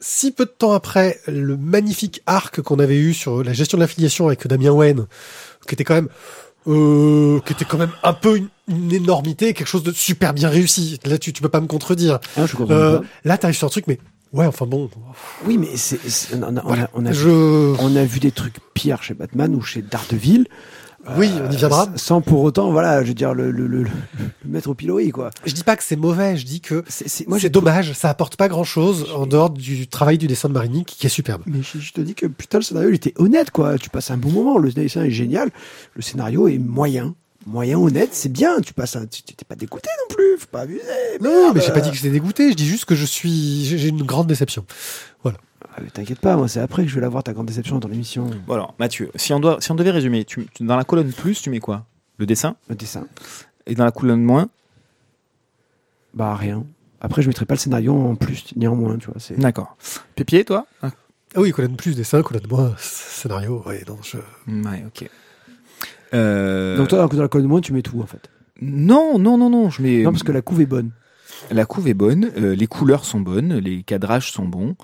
si peu de temps après le magnifique arc qu'on avait eu sur la gestion de l'affiliation avec Damien Wayne, qui était quand même euh, qui était quand même un peu une, une énormité, quelque chose de super bien réussi. Là, tu, tu peux pas me contredire. Ah, je comprends Euh, pas. là, t'arrives sur un truc, mais ouais, enfin bon. Oui, mais c'est, c'est- on, a, on, a, on, a, Je, on a vu des trucs pires chez Batman ou chez Daredevil. Oui, on y viendra. Euh, Sans pour autant, voilà, je veux dire, le, le, le, le mettre au pilori, quoi. Je dis pas que c'est mauvais, je dis que C'est, dommage, ça apporte pas grand chose en dehors du travail du dessin de Marini qui, est superbe. Mais je, je te dis que putain, le scénario, il était honnête, quoi. Tu passes un bon moment. Le dessin est génial. Le scénario est moyen. Moyen, honnête, c'est bien. Tu passes un, tu t'es pas dégoûté non plus. Faut pas abuser. Non, merde. mais j'ai pas dit que j'étais dégoûté, je dis juste que je suis, j'ai une grande déception. Mais t'inquiète pas, moi, c'est après que je vais la voir ta grande déception dans ton émission. Bon alors, Mathieu, si on doit, si on devait résumer, tu, tu- dans la colonne plus, tu mets quoi? Le dessin? Le dessin. et dans la colonne moins, Bah, rien. Après, je mettrai pas le scénario en plus, ni en moins, tu vois. C'est... d'accord. Pépier, toi? Ah, Ah oui, colonne plus dessin, colonne moins scénario. Ouais, non, je... Ouais, ok. Euh, Donc, toi, dans la colonne moins, tu mets tout, en fait. non, non, non, non, je mets. Non, parce que la couve est bonne. La couve est bonne, euh, les couleurs sont bonnes, les cadrages sont bons,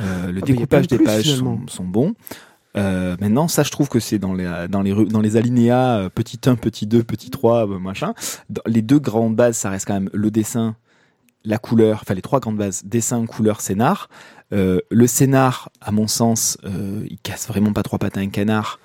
euh, le Ah bah, découpage des plus, pages sont, sont bons. Euh, maintenant, ça, je trouve que c'est dans les dans les dans les alinéas euh, petit 1, petit 2, petit 3, euh, machin. Dans les deux grandes bases, ça reste quand même le dessin, la couleur, enfin les trois grandes bases, dessin, couleur, scénar. Euh, le scénar, à mon sens, euh, il casse vraiment pas trois pattes à un canard.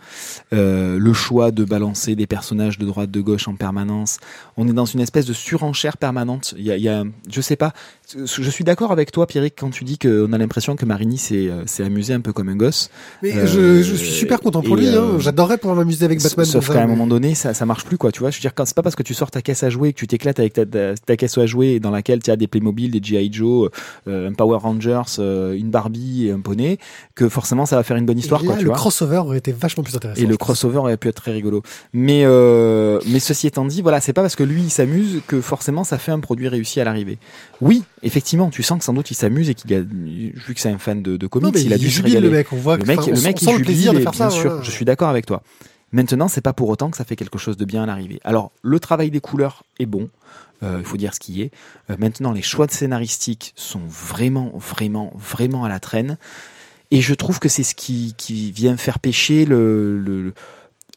Euh, le choix de balancer des personnages de droite, de gauche en permanence. On est dans une espèce de surenchère permanente. Il y a, il y a je sais pas. Je suis d'accord avec toi, Pierrick, quand tu dis qu'on a l'impression que Marini s'est amusé un peu comme un gosse. Mais je, je suis super content pour lui. hein. J'adorerais pouvoir m'amuser avec Batman. Sauf qu'à un moment donné, ça, ça marche plus, quoi. Tu vois, je veux dire, c'est pas parce que tu sors ta caisse à jouer, que tu t'éclates avec ta, ta, ta caisse à jouer dans laquelle tu as des Playmobil, des G.I. Joe, un Power Rangers, une Barbie et un poney, que forcément ça va faire une bonne histoire, Et quoi. là, Tu le vois. crossover aurait été vachement plus intéressant. Et le pense. crossover aurait pu être très rigolo. Mais euh, mais ceci étant dit, voilà, c'est pas parce que lui il s'amuse que forcément ça fait un produit réussi à l'arrivée. Oui, effectivement, tu sens que sans doute il s'amuse et qu'il a vu que c'est un fan de, comics, il a dû se régaler. le mec. On voit Le mec, le on mec, sent il le plaisir de faire bien ça. sûr, voilà. je suis d'accord avec toi. Maintenant, c'est pas pour autant que ça fait quelque chose de bien à l'arrivée. Alors, le travail des couleurs est bon. Euh, il faut dire ce qui est. Euh, maintenant, les choix de scénaristiques sont vraiment, vraiment, vraiment à la traîne. Et je trouve que c'est ce qui, qui vient faire pêcher le, le-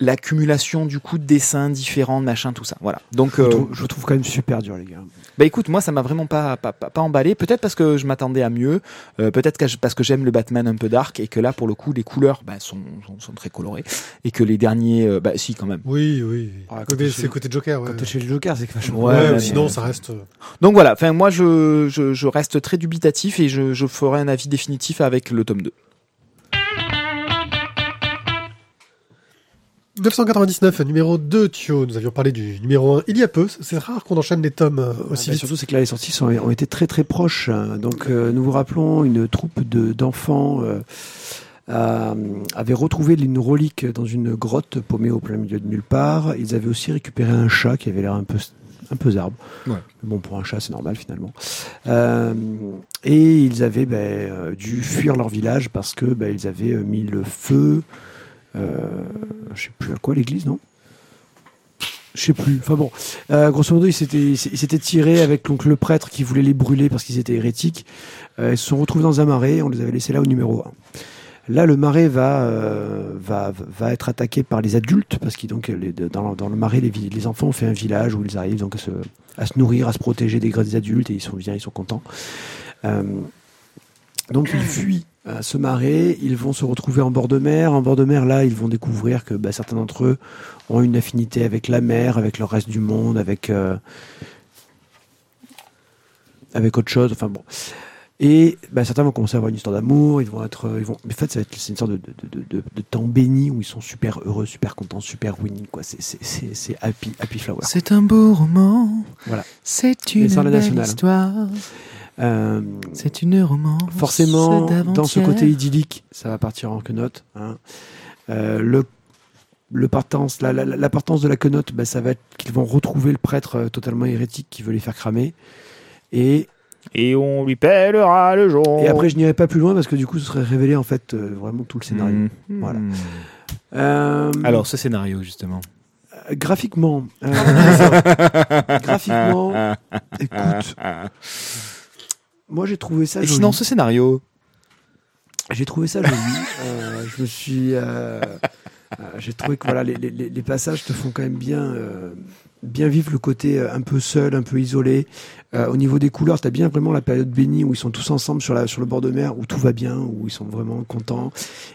l'accumulation du coup de dessins différents, machin, tout ça. Voilà. Donc, Je euh, trouve, je trouve quand même super dur, les gars. bah écoute, moi ça m'a vraiment pas, pas, pas, pas emballé. Peut-être parce que je m'attendais à mieux, euh, peut-être parce que j'aime le Batman un peu dark et que là pour le coup les couleurs bah, sont, sont, sont très colorées et que les derniers, euh, bah si quand même. Oui, oui. Ah, c'est chez- côté Joker, ouais. Quand chez le Joker, c'est que vachement. Ouais, Ouais, mais- sinon, ça reste. euh, Donc voilà. Enfin moi je, je, je reste très dubitatif et je, je ferai un avis définitif avec le tome 2. 999, numéro 2, Thio. Nous avions parlé du numéro 1 il y a peu. C'est rare qu'on enchaîne les tomes euh, Ah, aussi bah, vite. surtout, c'est que là, les sorties sont, ont été très très proches. hein. Donc, euh, nous vous rappelons, une troupe de- d'enfants euh, a- avait retrouvé une relique dans une grotte paumée au plein milieu de nulle part. Ils avaient aussi récupéré un chat qui avait l'air un peu un peu zarbe. Ouais. Bon, pour un chat, c'est normal finalement. Euh, et ils avaient ben, euh, dû fuir leur village parce que ben, ils avaient euh, mis le feu. Euh, je sais plus à quoi l'église, non? Je sais plus. Enfin bon, euh, grosso modo, ils s'étaient tirés avec donc le prêtre qui voulait les brûler parce qu'ils étaient hérétiques. Euh, ils se sont retrouvés dans un marais. On les avait laissés là au numéro 1. Là, le marais va, euh, va, va être attaqué par les adultes parce que donc dans, le marais, les, enfants ont fait un village où ils arrivent donc à se, à se nourrir, à se protéger des des adultes et ils sont bien, ils sont contents. Euh, donc ils fuient euh, ce marais, ils vont se retrouver en bord de mer. En bord de mer, là, ils vont découvrir que bah, certains d'entre eux ont une affinité avec la mer, avec le reste du monde, avec euh, avec autre chose. Enfin bon. Et bah, certains vont commencer à avoir une histoire d'amour. Ils vont être, euh, ils vont. Mais en fait, ça va être c'est une sorte de, de, de, temps béni où ils sont super heureux, super contents, super winning. Quoi. C'est c'est c'est c'est happy happy flower. C'est un beau roman. Voilà. C'est une belle histoire. Euh, C'est une romance. forcément, dans ce côté idyllique, ça va partir en quenotte. Hein. Euh, le le partance, la, la, la partance de la quenotte, bah, ça va être qu'ils vont retrouver le prêtre euh, totalement hérétique qui veut les faire cramer. Et, Et on lui pèlera le jour. et après, je n'irai pas plus loin parce que du coup, ce serait révélé en fait euh, vraiment tout le scénario. Mhm. Voilà. Euh, Alors ce scénario justement. euh, graphiquement, euh, graphiquement, écoute, moi j'ai trouvé ça Et joli. sinon ce scénario. J'ai trouvé ça joli. Euh, je me suis. euh, euh, J'ai trouvé que voilà, les, les- les- les passages te font quand même bien, bien vivre le côté euh, un peu seul, un peu isolé. Euh, au niveau des couleurs, tu as bien vraiment la période bénie où ils sont tous ensemble sur, la, sur le bord de mer, où tout va bien, où ils sont vraiment contents.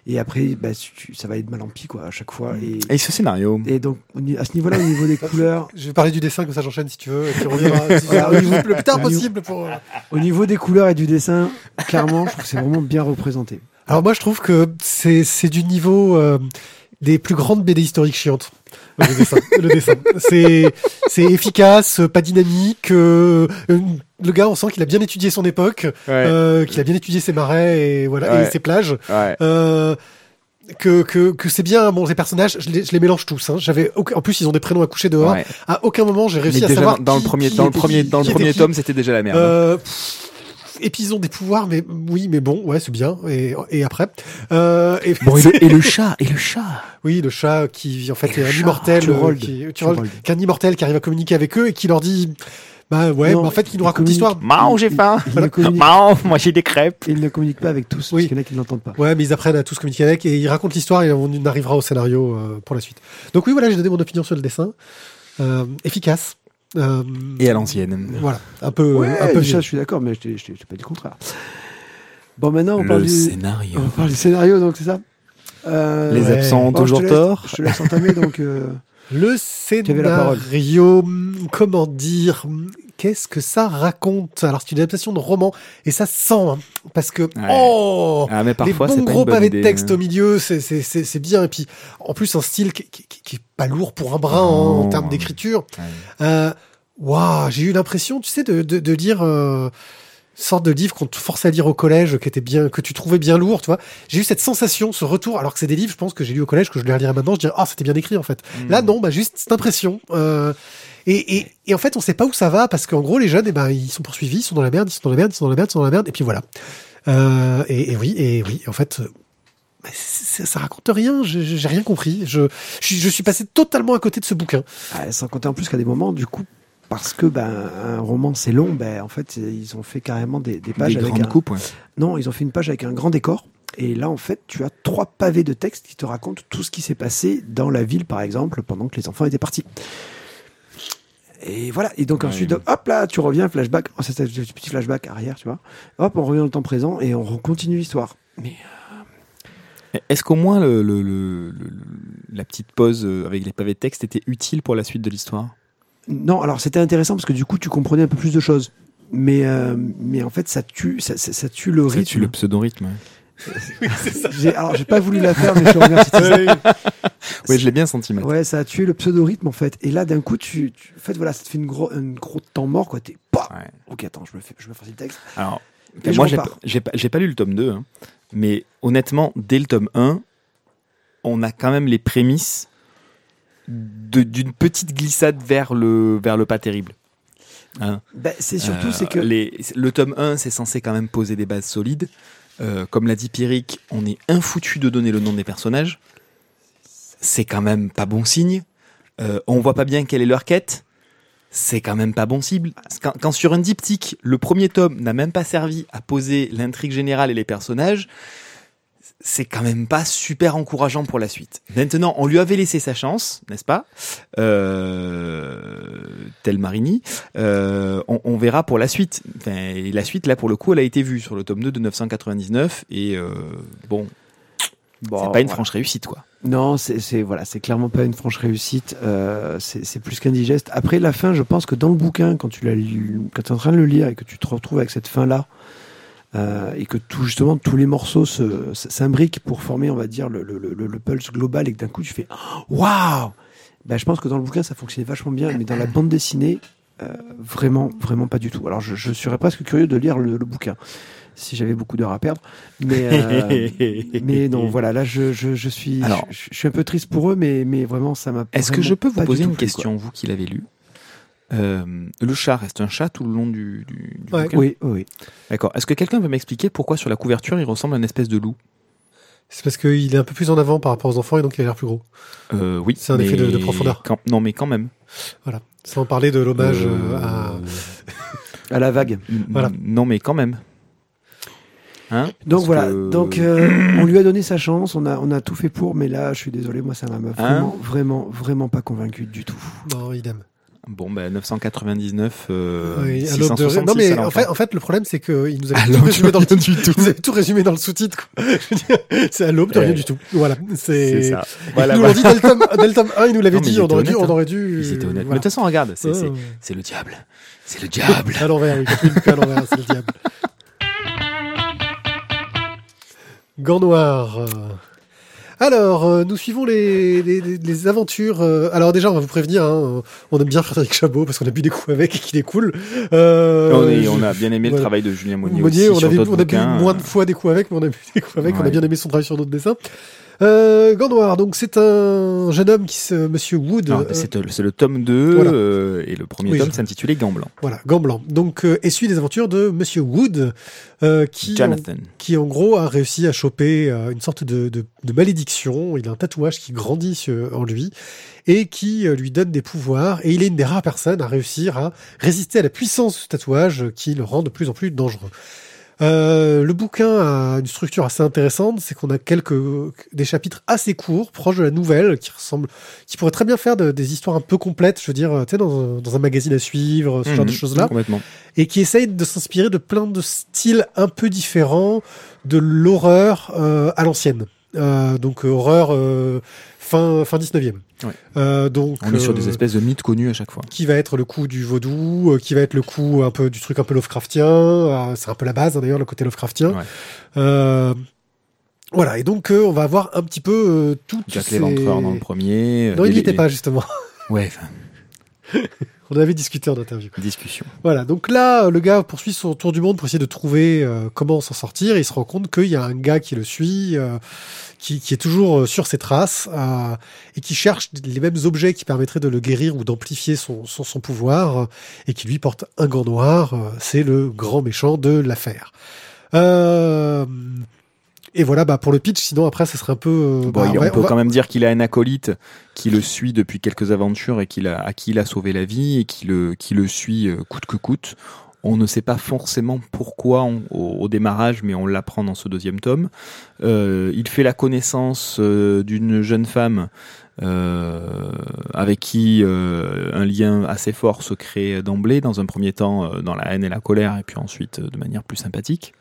Et après, bah, tu- ça va être mal en pis quoi, à chaque fois. Et, Et ce scénario. et donc, à ce niveau-là, au niveau des couleurs, Je vais parler du dessin, comme ça j'enchaîne si tu veux. Et puis on Voilà, au niveau- le plus tard possible pour. au niveau des couleurs et du dessin, clairement, je trouve que c'est vraiment bien représenté. Alors moi je trouve que c'est c'est du niveau euh, des plus grandes BD historiques chiantes. Le dessin, le dessin. c'est c'est efficace, pas dynamique. euh, euh, le gars, on sent qu'il a bien étudié son époque, euh, qu'il a bien étudié ses marais et voilà Ouais. et ses plages. Ouais. Euh, que que que c'est bien. Bon, les personnages, je les, je les mélange tous. Hein. J'avais aucun- en plus ils ont des prénoms à coucher dehors. Ouais. À aucun moment j'ai réussi Mais à déjà savoir dans le premier dans le premier dans le premier tome c'était déjà la merde. Euh, pff, et puis ils ont des pouvoirs, mais oui, mais bon, ouais, c'est bien. Et, et après, euh, et, Bon et le, et le chat et le chat. oui, le chat qui en fait Et est le un chat, immortel, tu euh, rolls, qui, tu tu rolls, rolls. qui est un immortel qui arrive à communiquer avec eux et qui leur dit, bah ouais, Non, mais en fait, qui nous il raconte l'histoire. Mao j'ai faim. Il ne communique, Mao moi j'ai des crêpes. il ne communique pas avec tous, Oui. parce qu'il y en a qui ne l'entendent pas. Ouais, mais ils apprennent à tous communiquer avec et ils racontent l'histoire et on arrivera au scénario euh, pour la suite. Donc oui, voilà, j'ai donné mon opinion sur le dessin. Euh, efficace. Euh, Et à l'ancienne. Voilà, un peu, Ouais, un peu ça, vieux. je suis d'accord, mais je t'ai pas dit le contraire. Bon, maintenant, on parle, Le du, scénario. on parle du scénario, donc c'est ça Euh, Les Ouais. absents ont bon, je te toujours laisse- tort. Je te laisse entamer, donc. euh, Le avais la parole. scénario, hum, comment dire, qu'est-ce que ça raconte? Alors c'est une adaptation de roman et ça se sent hein, parce que oh Ah mais parfois les bons gros pavés de texte au milieu, c'est c'est c'est c'est bien et puis en plus un style qui, qui, est pas lourd pour un brin en, Non. termes d'écriture. Ouais. Euh, Waouh, j'ai eu l'impression, tu sais, de de, de lire. Euh, sorte de livre qu'on te forçait à lire au collège, qui était bien, que tu trouvais bien lourd, tu vois. J'ai eu cette sensation, ce retour, alors que c'est des livres, je pense que j'ai lu au collège, que je les relirais maintenant, je dirais, ah, c'était bien écrit, en fait. Hmm. Là, non, bah, juste cette impression. Euh, et, et, et en fait, on sait pas où ça va parce qu'en gros, les jeunes, eh ben, ils sont poursuivis, ils sont dans la merde, ils sont dans la merde, ils sont dans la merde, ils sont dans la merde, et puis voilà. Euh, et, et oui, et oui, en fait, euh, bah, ça raconte rien. J'ai rien compris. Je, je, suis- je suis passé totalement à côté de ce bouquin. ah, sans compter en plus qu'à des moments, du coup, parce que ben, un roman c'est long, ben, en fait, ils ont fait carrément des, des pages Des avec un. coupes. ouais. Non, ils ont fait une page avec un grand décor. Et là, en fait, tu as trois pavés de texte qui te racontent tout ce qui s'est passé dans la ville, par exemple, pendant que les enfants étaient partis. Et voilà. Et donc Ouais. ensuite, hop là, tu reviens, flashback. Oh, c'est un petit flashback arrière, tu vois. Hop, on revient dans le temps présent et on continue l'histoire. Mais Est-ce qu'au moins le, le- le- le- la petite pause euh, avec les pavés de texte était utile pour la suite de l'histoire? Non, alors c'était intéressant parce que du coup, tu comprenais un peu plus de choses. Mais, euh, mais en fait, ça tue, ça, ça- ça tue le Ça rythme. tue le pseudo-rythme. ouais. J'ai, alors, j'ai pas voulu la faire, mais je te remercie. Ouais, je l'ai bien senti, Matt. Ouais, ça a tué le pseudo-rythme en fait. Et là, d'un coup, tu, tu- en fait, voilà, ça te fait une gros, un gros temps mort, quoi. T'es, pas. Ouais. Ok, attends, je me fais, je me fais le texte. Alors, Et moi, j'ai pas- j'ai pas, j'ai pas lu le tome 2, hein, mais honnêtement, dès le tome 1, on a quand même les prémices d'une petite glissade vers le, vers le pas terrible. Hein. Ben, c'est surtout, Euh, c'est que. les, le tome 1, c'est censé quand même poser des bases solides. Euh, comme l'a dit Pierrick, on est infoutu de donner le nom des personnages. C'est quand même pas bon signe. Euh, on voit pas bien quelle est leur quête. C'est quand même pas bon cible. Quand, quand sur un diptyque, le premier tome n'a même pas servi à poser l'intrigue générale et les personnages, c'est quand même pas super encourageant pour la suite. Maintenant, on lui avait laissé sa chance, n'est-ce pas? Euh, Tel Marini. Euh, on, on verra pour la suite. Enfin, et la suite, là, pour le coup, elle a été vue sur le tome 2 de 999. Et euh, bon, Bon, c'est pas une franche réussite, quoi. Non, c'est, voilà, c'est clairement pas une franche réussite. Euh, c'est, plus qu'indigeste. Après la fin, je pense que dans le bouquin, quand tu l'as lu, quand tu es en train de le lire et que tu te retrouves avec cette fin-là, euh, et que tout, justement tous les morceaux s'imbriquent pour former, on va dire, le, le, le, le pulse global et que d'un coup tu fais Waouh ben, Je pense que dans le bouquin, ça fonctionnait vachement bien, mais dans la bande dessinée, euh, vraiment, vraiment pas du tout. Alors je, je serais presque curieux de lire le, le bouquin si j'avais beaucoup d'heures à perdre. Mais, euh, mais non, voilà, là je, je, je suis, Alors- je, suis un peu triste pour eux, mais, mais vraiment ça m'a. Est-ce que je peux vous poser une question, vous qui l'avez lu? Euh, Le chat reste un chat tout le long du, du, du Ouais. bouquin quoi. Oui, oui. D'accord. Est-ce que quelqu'un peut m'expliquer pourquoi sur la couverture il ressemble à une espèce de loup C'est parce qu'il est un peu plus en avant par rapport aux enfants et donc il a l'air plus gros. euh, Oui. C'est un effet de- de profondeur. quand- non, mais quand même. Voilà. Sans parler de l'hommage Euh, à. À la vague. Voilà. Non, mais quand même. Hein Donc Parce voilà, que- donc euh, on lui a donné sa chance, on a, on a tout fait pour, mais là je suis désolé, moi ça m'a Hein vraiment, vraiment, vraiment pas convaincu du tout. Non, idem. Bon, ben 999, euh, Oui, à l'aube de- 666, Non, mais en fait, en fait, le problème, c'est qu'il nous l'aube tout résumé dans le du tout. Tout résumé dans le sous-titre. C'est à l'aube de rien du tout. Voilà. c'est ça. Ils Voilà, nous l'ont dit dès le tome, dès le tome 1, ils nous l'avaient dit, on aurait dû, on hein. aurait dû. Ils étaient honnêtes. Mais de toute façon, regarde, c'est c'est le diable. C'est le diable. À l'envers, oui. à l'envers, c'est le diable. Gants noirs. Euh. Alors, euh, nous suivons les, les, les- aventures. euh, alors déjà, on va vous prévenir, hein, on aime bien Frédéric Chabot parce qu'on a bu des coups avec et qu'il est cool. Euh, on, est- je- on a bien aimé le travail de Julien Monnier, Monnier, aussi on, sur on a bu moins de fois des coups avec, mais on a bu des coups avec. On a bien aimé son travail sur d'autres dessins. Euh, donc c'est un jeune homme qui se, Monsieur Wood. Non, euh, c'est le, tome 2 Voilà. euh, et le premier Oui, tome s'intitulait Gants Blancs. Voilà, Gants blancs. Donc, euh, et suit les aventures de Monsieur Wood, euh, qui, en, Jonathan. qui en gros a réussi à choper euh, une sorte de, de, de malédiction. Il a un tatouage qui grandit sur- en lui et qui euh, lui donne des pouvoirs. Et il est une des rares personnes à réussir à résister à la puissance ce tatouage euh, qui le rend de plus en plus dangereux. Euh, le bouquin a une structure assez intéressante, c'est qu'on a quelques des chapitres assez courts, proches de la nouvelle, qui ressemblent, qui pourraient très bien faire de- des histoires un peu complètes, je veux dire, tu sais, dans, un- dans un magazine à suivre, ce genre de Mhm, choses-là et qui essaye de s'inspirer de plein de styles un peu différents de l'horreur euh, à l'ancienne. Euh, donc euh, horreur euh, fin fin 19e. Ouais. Euh, donc On est sur euh, des espèces de mythes connus à chaque fois. qui va être le coup du vaudou, euh, qui va être le coup un peu du truc un peu Lovecraftien, c'est un peu la base hein, d'ailleurs le côté Lovecraftien. Ouais. Voilà et donc on va avoir un petit peu toutes Jack ces... l'Éventreur dans le premier. Non, il n'y les- était pas justement. Ouais, On avait discuté en interview. discussion. Voilà, donc là, le gars poursuit son tour du monde pour essayer de trouver euh, comment s'en sortir. Et il se rend compte qu'il y a un gars qui le suit, euh, qui, qui est toujours euh, sur ses traces euh, et qui cherche les mêmes objets qui permettraient de le guérir ou d'amplifier son, son, son pouvoir euh, et qui lui porte un gant noir. Euh, C'est le grand méchant de l'affaire. Euh, et voilà, bah pour le pitch. Sinon après, ça serait un peu. euh, Bon, bah, on peut on va- quand même dire qu'il a un acolyte qui le suit depuis quelques aventures et qu'il a, à qui il a sauvé la vie et qui le, qui le suit euh, coûte que coûte. On ne sait pas forcément pourquoi on- au, au démarrage, mais on l'apprend dans ce deuxième tome. Euh, il fait la connaissance euh, d'une jeune femme euh, avec qui un lien assez fort se crée d'emblée, dans un premier temps dans la haine et la colère, et puis ensuite de manière plus sympathique.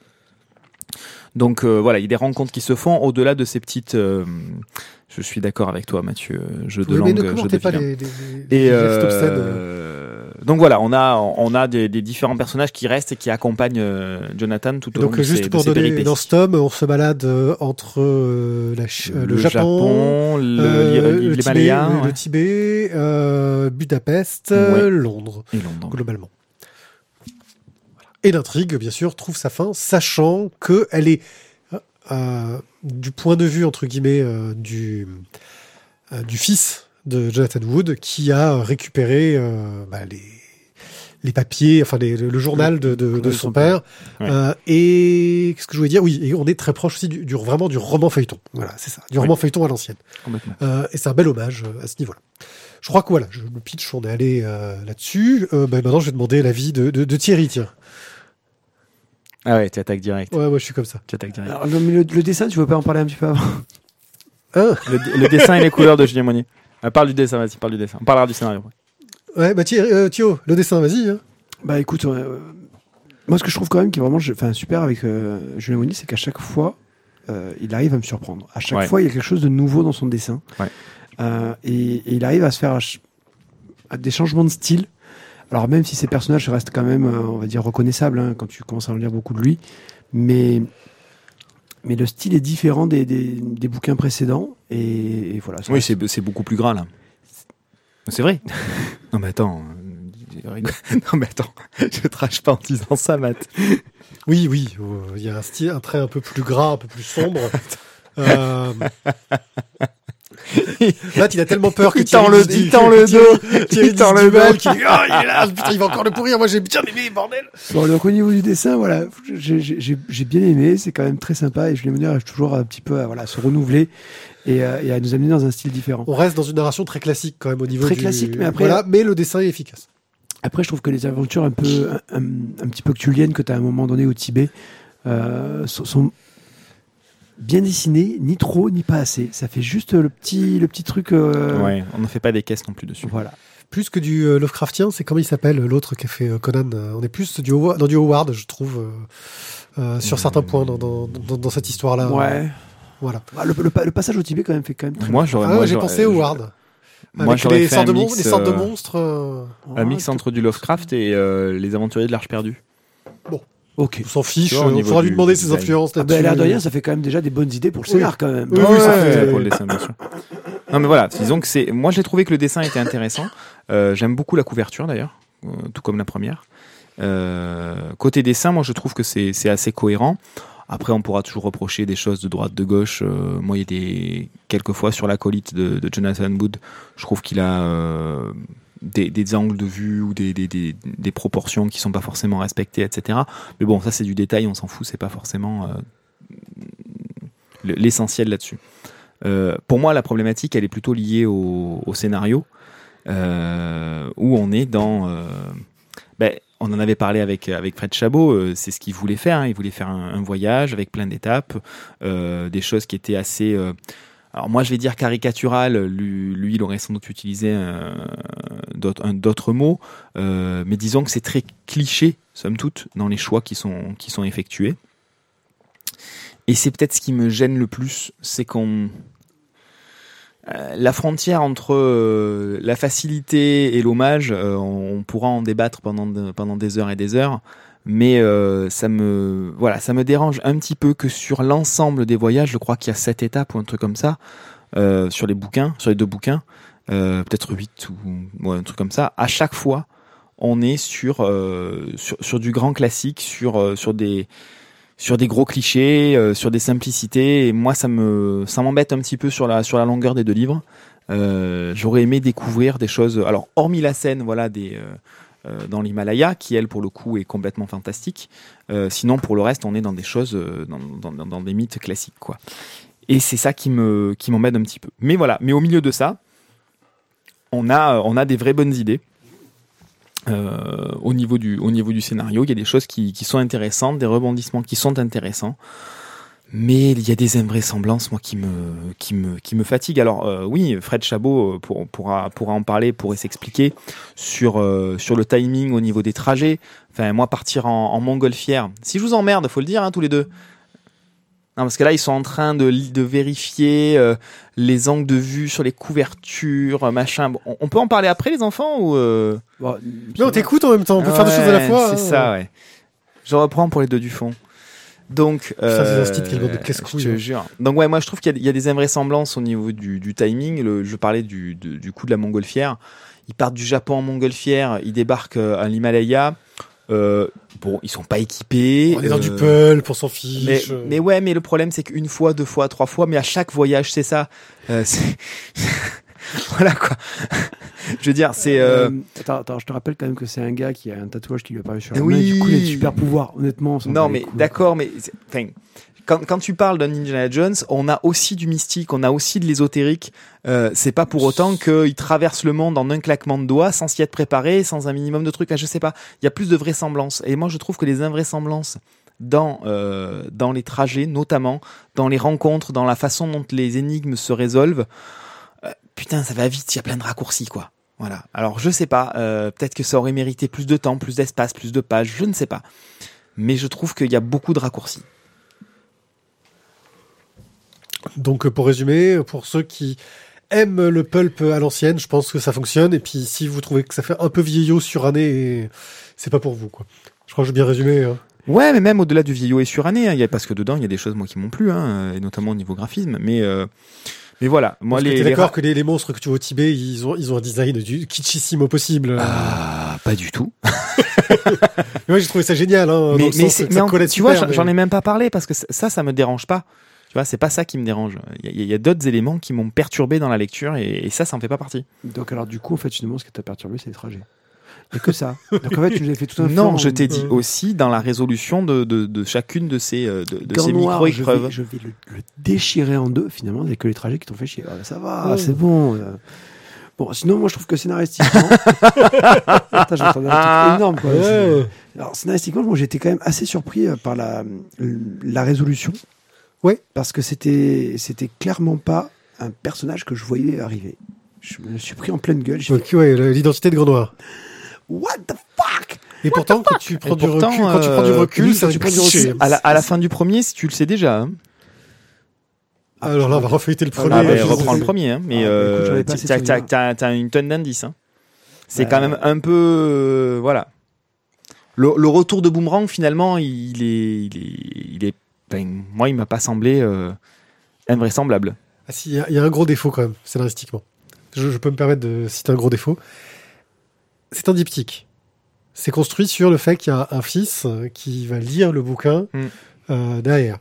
Donc euh, voilà, il y a des rencontres qui se font au-delà de ces petites. euh, je suis d'accord avec toi, Mathieu. Jeu de langue, ne jeu de commentez pas les, les, les- Et euh, donc voilà, on a on a des, des différents personnages qui restent et qui accompagnent euh, Jonathan tout au long Donc de juste ses, pour de ses donner, péripéties. dans ce tome, on se balade euh, entre euh, la euh, le, le Japon, le- euh, les le Tibet, ouais. le Tibet, euh, Budapest, Ouais. euh, Londres, et Londres. globalement. Et l'intrigue, bien sûr, trouve sa fin, sachant que elle est euh, euh, du point de vue entre guillemets euh, du euh, du fils de Jonathan Wood qui a récupéré bah, les les papiers, enfin les- le, journal de, de, son père. Ouais. Euh, et qu'est-ce que je voulais dire? Oui, et on est très proche aussi du, du- vraiment du roman feuilleton. Voilà, c'est ça, du Oui. roman feuilleton à l'ancienne. Euh, et c'est un bel hommage à ce niveau-là. Je crois que voilà, je, le pitch, on est allé euh, là-dessus. Bah, maintenant, je vais demander l'avis de, de, de Thierry. Tiens, Ah ouais, tu attaques direct. ouais, moi, je suis comme ça. Tu attaques direct. Alors, non, mais le, le dessin, tu veux pas en parler un petit peu avant Hein Le, le dessin et les couleurs de Julien Monnier. Ah, parle du dessin, vas-y, parle du dessin. On parlera du scénario. après. ouais, bah Thierry, euh, Thio, le dessin, vas-y. Hein. Bah écoute, euh, moi ce que je trouve quand même qui est vraiment enfin, super avec euh, Julien Mounier, c'est qu'à chaque fois, euh, il arrive à me surprendre. À chaque Ouais. fois, il y a quelque chose de nouveau dans son dessin. Ouais. Euh, et, et il arrive à se faire à des changements de style. Alors même si ces personnages restent quand même, euh, on va dire, reconnaissables hein, quand tu commences à en lire beaucoup de lui, mais mais le style est différent des, des, des bouquins précédents et, et voilà. Oui, c'est c'est beaucoup plus gras là. C'est vrai. non mais attends. euh. Non mais attends, je trash pas en disant ça, Matt. Oui, oui, euh, il y a un style, un trait un peu plus gras, un peu plus sombre. Euh... Matt, il a tellement peur que Il tend le- il tend le dos. Il tend le dit, Ah, il est là, putain, il va encore le pourrir. Moi, j'ai bien aimé, bordel. Bon, donc au niveau du dessin, voilà, j'ai- bien aimé, c'est quand même très sympa et Julien Mounier arrive toujours un petit peu à, voilà, se renouveler et, euh, et à nous amener dans un style différent. On reste dans une narration très classique quand même au niveau Très du- classique, mais après- Voilà, mais le dessin est efficace. Après, je trouve que les aventures un peu, un, un- un petit peu que tu as à un moment donné au Tibet euh, sont, sont bien dessinées, ni trop, ni pas assez. Ça fait juste le petit, le petit truc. euh, Ouais, on ne fait pas des caisses non plus dessus. Voilà. Plus que du euh, Lovecraftien, c'est comment il s'appelle l'autre qui a fait euh, Conan. euh, on est plus du Howard, dans du Howard, je trouve, euh, euh, sur certains points dans, dans, dans, dans cette histoire-là. Ouais. Voilà. Ah, Le, le pa- le passage au Tibet, quand même, fait quand même très Moi, j'aurais. Ah, moi, j'ai pensé Howard. Moi, Avec j'aurais les sortes, un de, mix, les sortes de euh, monstres. euh, Un mix entre du Lovecraft et euh, les aventuriers de l'Arche perdue. Ok. on s'en fiche. Vois, On faudra lui demander ses design. influences Ah, là-dessus. ben, l'air de rien, ça fait quand même déjà des bonnes idées pour le Oui. scénar, quand même. Oui, Ouais, oui, ça ouais, fait- pour le dessin, bien sûr. Non, mais voilà, disons que c'est. Moi, j'ai trouvé que le dessin était intéressant. Euh, J'aime beaucoup la couverture d'ailleurs, euh, tout comme la première. Euh, côté dessin, moi, je trouve que c'est c'est assez cohérent. Après, on pourra toujours reprocher des choses de droite, de gauche. Euh, moi, il y a des quelques fois sur l'acolyte de, de Jonathan Wood, je trouve qu'il a euh, des, angles de vue ou des, des, proportions qui sont pas forcément respectées, etc. Mais bon, ça c'est du détail, on s'en fout, c'est pas forcément euh, le- l'essentiel là-dessus. Euh, pour moi, la problématique, elle est plutôt liée au, scénario, euh, où on est dans. ben, on en avait parlé avec avec Fred Chabot. c'est ce qu'il voulait faire. hein, il voulait faire un, voyage avec plein d'étapes, des choses qui étaient assez. Alors moi, je vais dire caricatural. Lui, il aurait sans doute utilisé euh, d'autres mots, euh, mais disons que c'est très cliché, somme toute, dans les choix qui sont qui sont effectués. Et c'est peut-être ce qui me gêne le plus, c'est qu'on euh, la frontière entre la facilité et l'hommage, on, pourra en débattre pendant pendant des heures et des heures, mais euh, ça me voilà, ça me dérange un petit peu que sur l'ensemble des voyages, je crois qu'il y a sept étapes ou un truc comme ça euh, sur les bouquins, sur les deux bouquins, euh, peut-être huit ou un truc comme ça. À chaque fois, on est sur sur, sur du grand classique, sur sur des sur des gros clichés, sur des simplicités. Et moi, ça me ça m'embête un petit peu sur la sur la longueur des deux livres. J'aurais aimé découvrir des choses. Alors, hormis la scène, voilà, des dans l'Himalaya, qui elle pour le coup est complètement fantastique. Euh, sinon, pour le reste, on est dans des choses, euh, dans, dans, des mythes classiques, quoi. Et c'est ça qui me qui m'embête un petit peu. Mais voilà. Mais au milieu de ça, on a on a des vraies bonnes idées. Euh, au niveau du au niveau du scénario, il y a des choses qui sont intéressantes, des rebondissements qui sont intéressants. Mais il y a des invraisemblances, moi, qui me, qui me, qui me fatiguent. Alors euh, oui, Fred Chabot euh, pour, pourra, pourra en parler, pourrait s'expliquer sur, euh, sur le timing au niveau des trajets. Enfin, moi, partir en, en montgolfière. Si je vous emmerde, faut le dire, hein, tous les deux. Non, parce que là, ils sont en train de, de vérifier euh, les angles de vue sur les couvertures, machin. Bon, on, on peut en parler après, les enfants ou. Bon, Mais on t'écoute en même temps, on peut faire deux choses à la fois. C'est hein. ça, ouais. Je reprends pour les deux du fond. Donc, euh, bande de Je te hein. jure. Donc ouais, moi je trouve qu'il y, a- il y a des invraisemblances au niveau du, du timing. Le- je parlais du, coup de la montgolfière. Ils partent du Japon en montgolfière, ils débarquent euh, à l'Himalaya. Euh, bon, ils sont pas équipés. On est dans euh, du peul pour s'en fiche. mais, mais ouais, mais le problème c'est qu'une fois, deux fois, trois fois, mais à chaque voyage c'est ça. Euh, c'est- voilà quoi. je veux dire, c'est. euh, Euh, attends, attends, je te rappelle quand même que c'est un gars qui a un tatouage qui lui apparaît sur la Oui. main. Du coup, il a des super pouvoirs. Honnêtement, Non, mais d'accord, mais enfin, quand, quand tu parles d'un Indiana Jones, on a aussi du mystique, on a aussi de l'ésotérique. Euh, c'est pas pour autant qu'il traverse le monde en un claquement de doigts, sans s'y être préparé, sans un minimum de trucs. Enfin, je sais pas. Il y a plus de vraisemblances. Et moi, je trouve que les invraisemblances dans euh, dans les trajets, notamment dans les rencontres, dans la façon dont les énigmes se résolvent, putain, ça va vite. Il y a plein de raccourcis, quoi. Voilà. Alors, je sais pas. euh, Peut-être que ça aurait mérité plus de temps, plus d'espace, plus de pages. Je ne sais pas mais je trouve qu'il y a beaucoup de raccourcis. Donc euh, pour résumer, pour ceux qui aiment le pulp à l'ancienne, je pense que ça fonctionne. Et puis si vous trouvez que ça fait un peu vieillot suranné, c'est pas pour vous quoi. Je crois que j'ai bien résumé. hein. Ouais, mais même au-delà du vieillot et suranné, hein, il y a, parce que dedans, il y a des choses moi qui m'ont plu, hein, et notamment au niveau graphisme. Mais, euh, mais voilà, moi Parce les, t'es les d'accord ra- que les, les monstres que tu vois au Tibet, ils ont, ils ont un design du kitschissimo possible. Ah, pas du tout. Mais Moi j'ai trouvé ça génial. Hein, mais mais, sens mais en- tu vois, super, j'en j'en mais- ai même pas parlé parce que ça, ça, me dérange pas. Tu vois, c'est pas ça qui me dérange. Il y a, il y a d'autres éléments qui m'ont perturbé dans la lecture et, et ça, ça en fait pas partie. Donc, alors, du coup, en fait, finalement, ce qui t'a perturbé, c'est les trajets. Et que ça. Donc, en fait, tu nous as fait tout un Non, je t'ai dit euh, aussi dans la résolution de, de, de chacune de ces, euh, de, ces noir, je micro-épreuves. vais, je vais le, le déchirer en deux, finalement, avec que les trajets qui t'ont fait chier. Ah, ça va, Oh. c'est bon. euh. Bon, sinon, moi, je trouve que scénaristiquement. Attends, j'entendais un truc énorme, quoi. Ouais. Alors, scénaristiquement, moi, j'étais quand même assez surpris par la, la résolution. Ouais. Parce que c'était, c'était clairement pas un personnage que je voyais arriver. Je me suis pris en pleine gueule. Donc ouais, l'identité de Grand Noir. fait, What the fuck? Et pourtant, quand tu prends Et du pourtant, recul, quand tu prends du euh, recul, oui, ça tu prends du recul, À la, à la fin du premier, si tu le sais déjà. Hein. Alors là, on va refeuilleter le premier. Ah, ouais, mais je reprends le premier, hein. mais Ah, bah, euh, t'as- une tonne d'indices. Hein. C'est Bah, quand même un peu, euh, voilà. Le, le retour de Boomerang, finalement, il est, il est, il est. moi, il m'a pas semblé euh, invraisemblable. Ah si, il y, a- il y a un gros défaut quand même, scénaristiquement. Je, je peux me permettre de citer un gros défaut. C'est un diptyque. C'est construit sur le fait qu'il y a un fils qui va lire le bouquin Mm. euh, derrière.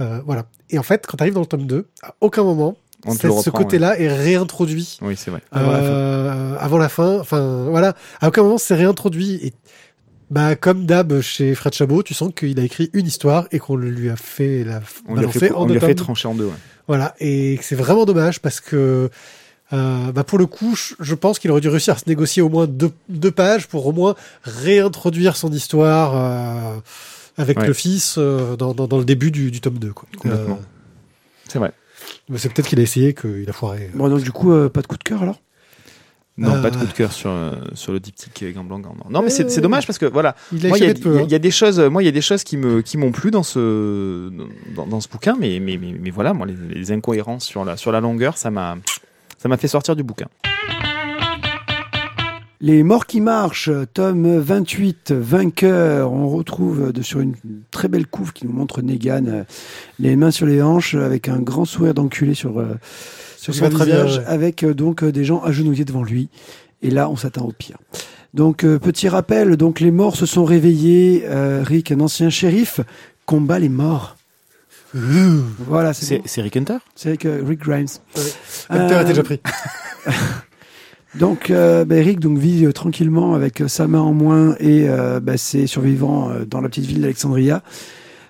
Euh, voilà. Et en fait, quand tu arrives dans le tome 2, à aucun moment, ce côté-là est réintroduit Oui, c'est vrai. Avant la fin. euh, avant la fin. Enfin, voilà. À aucun moment, c'est réintroduit. Et bah, comme d'hab chez Fred Chabot, tu sens qu'il a écrit une histoire et qu'on lui a fait la On lui a fait, en on deux lui a fait trancher en deux. ouais. Voilà, et c'est vraiment dommage parce que euh, bah pour le coup, je- pense qu'il aurait dû réussir à se négocier au moins deux, deux pages pour au moins réintroduire son histoire euh, avec Ouais. le fils euh, dans, dans, dans le début du, du tome 2. Quoi. Complètement. C'est vrai. mais c'est peut-être qu'il a essayé, qu'il a foiré. Bon, donc, du coup, euh, pas de coup de cœur alors? Non, Euh. pas de coup de cœur sur, sur le diptyque Gant Noir. Non, mais c'est c'est dommage parce que voilà, Il a moi, il y, a- peu. il y a- hein. y a des choses, moi, il y a des choses qui me, qui m'ont plu dans ce, dans, dans ce bouquin, mais, mais, mais, mais voilà, moi, les, les incohérences sur la, sur la longueur, ça m'a, ça m'a fait sortir du bouquin. Les morts qui marchent, tome 28, vainqueur. On retrouve de, sur une très belle couve qui nous montre Negan, euh, les mains sur les hanches, avec un grand sourire d'enculé sur, euh, sur son bien, visage, ouais. avec euh, donc euh, des gens agenouillés devant lui. Et là, on s'attend au pire. Donc, euh, petit rappel, donc les morts se sont réveillés. Euh, Rick, un ancien shérif, combat les morts. Voilà, c'est C'est bon. Rick Hunter C'est avec euh, Rick Grimes. Hunter Euh, était déjà pris. Donc, euh, bah, Eric donc, vit euh, tranquillement avec euh, sa main en moins et euh, bah, ses survivants euh, dans la petite ville d'Alexandria.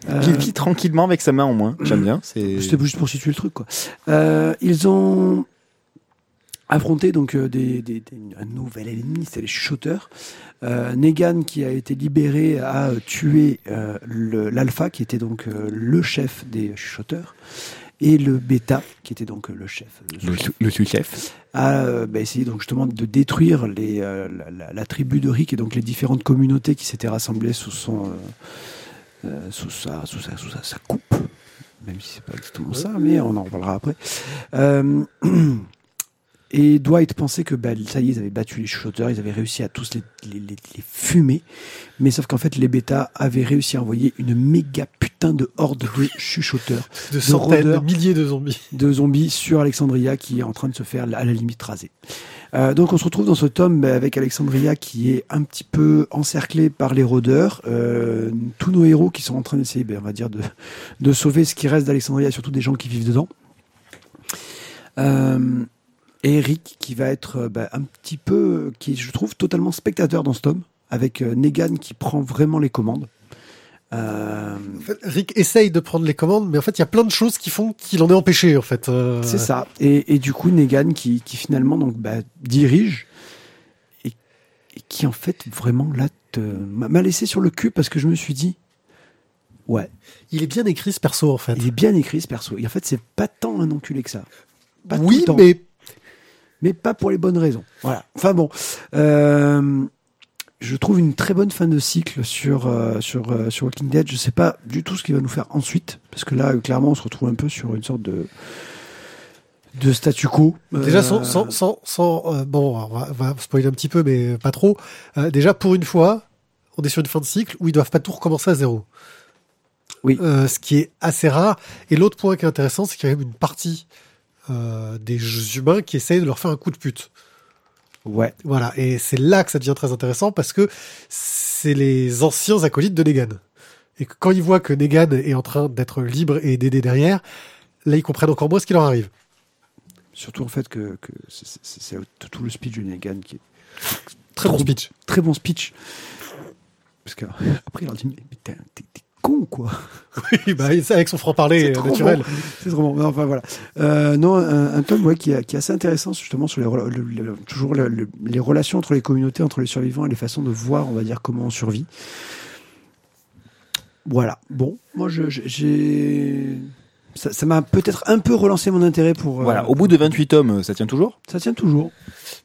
Euh, Il vit tranquillement avec sa main en moins. J'aime bien. C'est. C'était juste pour situer le truc. Quoi. Euh, ils ont affronter donc euh, des, des- des- un nouvel ennemi, c'est les chuchoteurs. Euh, Negan, qui a été libéré, a tué euh, l'alpha, qui était donc euh, le chef des chuchoteurs, et le bêta, qui était donc euh, le chef. le sous-chef, Le sous-chef. a euh, bah, essayé donc justement de détruire les, euh, la, la- la tribu de Rick et donc les différentes communautés qui s'étaient rassemblées sous son euh, euh, sous sa sous sa, sous sa, sa coupe même si c'est pas exactement ça mais on en reparlera après Euh, et Dwight pensait que bah, ça y est ils avaient battu les chuchoteurs ils avaient réussi à tous les, les, les- les fumer mais sauf qu'en fait les bêtas avaient réussi à envoyer une méga putain de horde de chuchoteurs De centaines, de milliers de zombies. de zombies sur Alexandria qui est en train de se faire à la limite raser. Euh, donc on se retrouve dans ce tome bah, avec Alexandria qui est un petit peu encerclée par les rôdeurs. Euh, tous nos héros qui sont en train d'essayer, ben, on va dire, de, de sauver ce qui reste d'Alexandria, surtout des gens qui vivent dedans. Euh, et Eric qui va être euh, bah, un petit peu, qui je trouve totalement spectateur dans ce tome, avec euh, Negan qui prend vraiment les commandes. Euh, En fait, Rick essaye de prendre les commandes, mais en fait, il y a plein de choses qui font qu'il en est empêché, en fait. Euh, C'est ça. Et, et du coup, Negan qui, qui finalement donc bah, dirige et, et qui en fait vraiment là m'a laissé sur le cul parce que je me suis dit ouais, Il est bien écrit, ce perso, en fait. il est bien écrit ce perso. Et en fait, c'est pas tant un enculé que ça. Pas oui, mais mais pas pour les bonnes raisons. Voilà. Enfin bon, euh, je trouve une très bonne fin de cycle sur euh, sur euh, sur Walking Dead. Je sais pas du tout ce qu'il va nous faire ensuite parce que là, clairement, on se retrouve un peu sur une sorte de de statu quo. déjà, sans, sans, sans, sans, bon, on va, on va spoiler un petit peu, mais pas trop. Déjà, pour une fois, on est sur une fin de cycle où ils doivent pas tout recommencer à zéro. Oui. Euh, ce qui est assez rare. Et l'autre point qui est intéressant, c'est qu'il y a même une partie euh, des humains qui essayent de leur faire un coup de pute. Ouais. Voilà, et c'est là que ça devient très intéressant parce que c'est les anciens acolytes de Negan. Et que quand ils voient que Negan est en train d'être libre et d'aider derrière, là ils comprennent encore moins ce qui leur arrive. Surtout en fait que, que c'est- tout le speech de Negan qui est Très bon speech. très bon speech. Parce que après il leur dit mais t'es con quoi. Oui, bah, c'est avec son franc-parler euh, naturel. bon. C'est trop bon. Enfin voilà. Euh, non, un, un tome ouais, qui, est, qui est assez intéressant justement sur les rela- le- le- toujours le- le- les relations entre les communautés, entre les survivants et les façons de voir, on va dire, comment on survit. Voilà. Bon, moi j'ai ça m'a peut-être un peu relancé mon intérêt pour. euh, Voilà, au bout de 28 tomes, ça tient toujours? Ça tient toujours.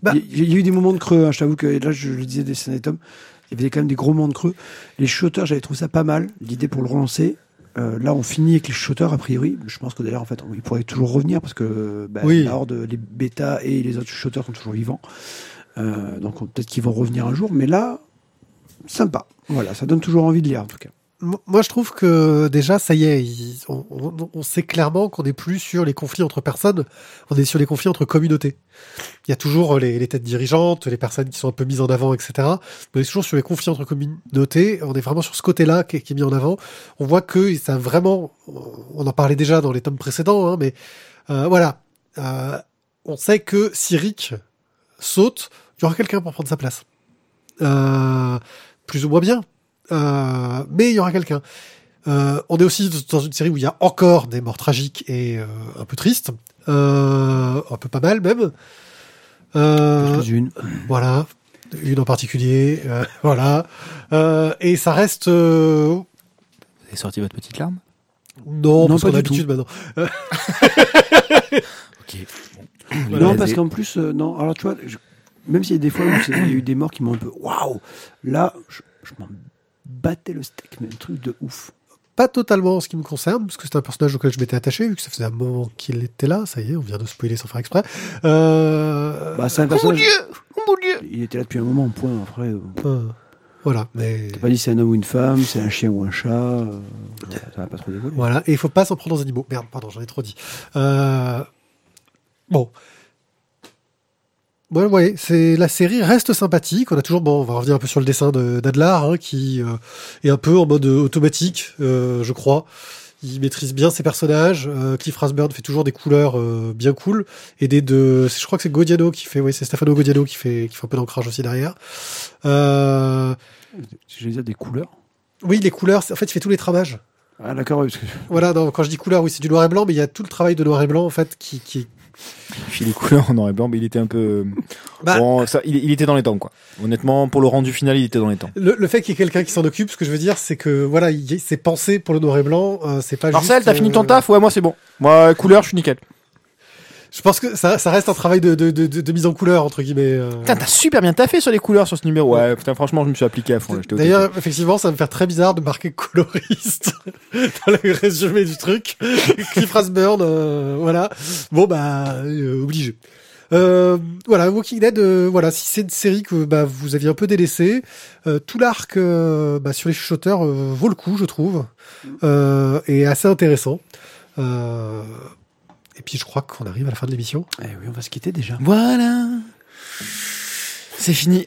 Bah- il, y a- il y a eu des moments de creux. hein, je t'avoue que là, je le disais des scènes tomes. Il y avait quand même des gros moments de creux. Les shooters, j'avais trouvé ça pas mal. L'idée pour le relancer. Euh, là, on finit avec les shooters a priori. Je pense que d'ailleurs, en fait, ils pourraient toujours revenir parce que bah, Oui. la horde, les bêtas et les autres shooters sont toujours vivants. Euh, donc on- peut-être qu'ils vont revenir un jour. Mais là, sympa. Voilà, ça donne toujours envie de lire en tout cas. Mo- Moi, je trouve que déjà, ça y est, on, sait clairement qu'on n'est plus sur les conflits entre personnes, on est sur les conflits entre communautés. Il y a toujours les, les têtes dirigeantes, les personnes qui sont un peu mises en avant, etc. On est toujours sur les conflits entre communautés. On est vraiment sur ce côté-là qui, est- mis en avant. On voit que ça vraiment, on en parlait déjà dans les tomes précédents, hein, mais euh, voilà, Euh, on sait que si Rick saute, il y aura quelqu'un pour prendre sa place. Euh, plus ou moins bien, euh, mais il y aura quelqu'un. Euh, on est aussi dans une série où il y a encore des morts tragiques et euh, un peu tristes, euh, un peu pas mal même. Euh, une. voilà, une en particulier, euh, voilà. Euh, et ça reste euh, Vous avez sorti votre petite larme? Non, Non, parce pas qu'on a du tout. l'habitude maintenant. Ok. non, parce qu'en plus, euh, non. Alors tu vois, je- même s'il y a des fois où il y a eu des morts qui m'ont un peu waouh, là, je, je m'en battais le steak, mais un truc de ouf. Pas totalement en ce qui me concerne, parce que c'est un personnage auquel je m'étais attaché, vu que ça faisait un moment qu'il était là. Ça y est, on vient de spoiler sans faire exprès. Euh, Bah, c'est un Oh mon personnage. dieu Oh mon dieu Il était là depuis un moment, point. Après, euh, voilà, mais t'as pas dit c'est un homme ou une femme, c'est un chien ou un chat. euh, ça va pas trop dévoiler. Voilà, et il faut pas s'en prendre aux animaux. Merde, pardon, j'en ai trop dit. Euh... Bon. Ouais, ouais, c'est la série reste sympathique. On a toujours, bon, on va revenir un peu sur le dessin de d'Adlar, hein, qui euh, est un peu en mode automatique, euh, je crois. Il maîtrise bien ses personnages. Euh, Cliff Rasburn fait toujours des couleurs euh, bien cool. Aidé de, je crois que c'est Godiano qui fait, oui, c'est Stefano Godiano qui fait, qui fait un peu d'ancrage aussi derrière. Euh, Je dire des couleurs? oui, les couleurs, en fait, il fait tous les travages. Ah d'accord, oui, parce que Voilà, non, quand je dis couleur, oui, c'est du noir et blanc, mais il y a tout le travail de noir et blanc, en fait, qui, qui, Puis les couleurs en noir et blanc, mais il était un peu. Bah- bon, ça, il, il était dans les temps, quoi. Honnêtement, pour le rendu final, il était dans les temps. Le, le fait qu'il y ait quelqu'un qui s'en occupe, ce que je veux dire, c'est que voilà, il- c'est pensé pour le noir et blanc. euh, c'est pas Marcel, juste, t'as fini ton euh, taf? Ouais, moi c'est bon. Moi, couleur, je suis nickel. Je pense que ça, ça reste un travail de, de, de, de- mise en couleur entre guilles. euh. Putain, t'as super bien taffé sur les couleurs sur ce numéro. Ouais, putain, franchement, je me suis appliqué à fond. D'ailleurs, effectivement, ça va me faire très bizarre de marquer coloriste dans le résumé du truc. Cliff Rasburn, euh, voilà. Bon bah euh, obligé. Euh, voilà, Walking Dead, euh, voilà, si c'est une série que bah, vous aviez un peu délaissée, euh, tout l'arc euh, bah, sur les chuchoteurs euh, vaut le coup, je trouve, euh, et assez intéressant. Et puis je crois qu'on arrive à la fin de l'émission. Eh oui, on va se quitter déjà. Voilà. C'est fini.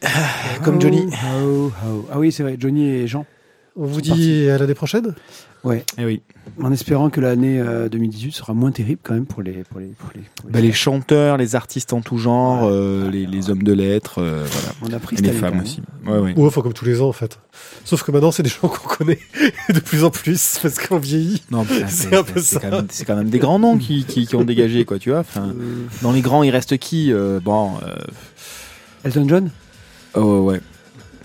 Comme Johnny. Oh, oh. Ah oui, c'est vrai, Johnny et Jean. On vous dit à l'année prochaine. Ouais, Eh oui. en espérant que l'année euh, 2018 sera moins terrible quand même pour les pour les pour les. pour les- Bah, les chanteurs, les artistes en tout genre, euh, les, les hommes de lettres, euh, voilà. On a pris Et les femmes aussi. Ouais, ouais. Ouais, enfin comme tous les ans en fait. Sauf que maintenant c'est des gens qu'on connaît de plus en plus parce qu'on vieillit. Non, putain, C'est un peu ça. Quand même, c'est quand même des grands noms qui, qui, qui ont dégagé, quoi, tu vois. Enfin, Euh, dans les grands, il reste qui Euh, Bon, euh, Elton John? Oh, ouais.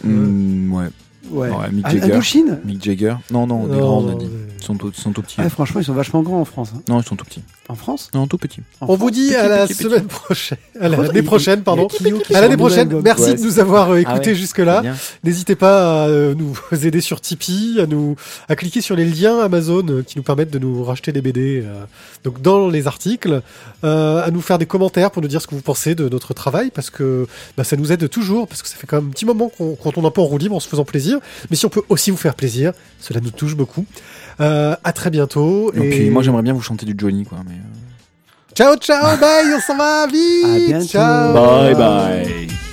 Hmm, ouais. Ouais. Ouais, Mick Jagger. Indochine Mick Jagger. Non, non, des grands, on a dit. Ils sont, tout, ils sont tout petits. Ah, franchement, ils sont vachement grands en France. hein. Non, ils sont tout petits. En France Non, tout petits. En On vous dit à la petit, petit. semaine prochaine, à l'année prochaine, pardon. À l'année prochaine. Merci Ouais, de nous avoir euh, Ah écoutés ouais, jusque-là. Bien. N'hésitez pas à euh, nous aider sur Tipeee, à nous à cliquer sur les liens Amazon euh, qui nous permettent de nous racheter des BD. euh, donc dans les articles, euh, à nous faire des commentaires pour nous dire ce que vous pensez de notre travail parce que bah, ça nous aide toujours parce que ça fait quand même un petit moment qu'on qu'on tourne un peu en roue libre en se faisant plaisir. Mais si on peut aussi vous faire plaisir, cela nous touche beaucoup. Euh, à très bientôt. Et puis, moi, j'aimerais bien vous chanter du Johnny, quoi. Mais... euh, Ciao ciao bye, on s'en va vite. À bientôt. Ciao. Bye bye.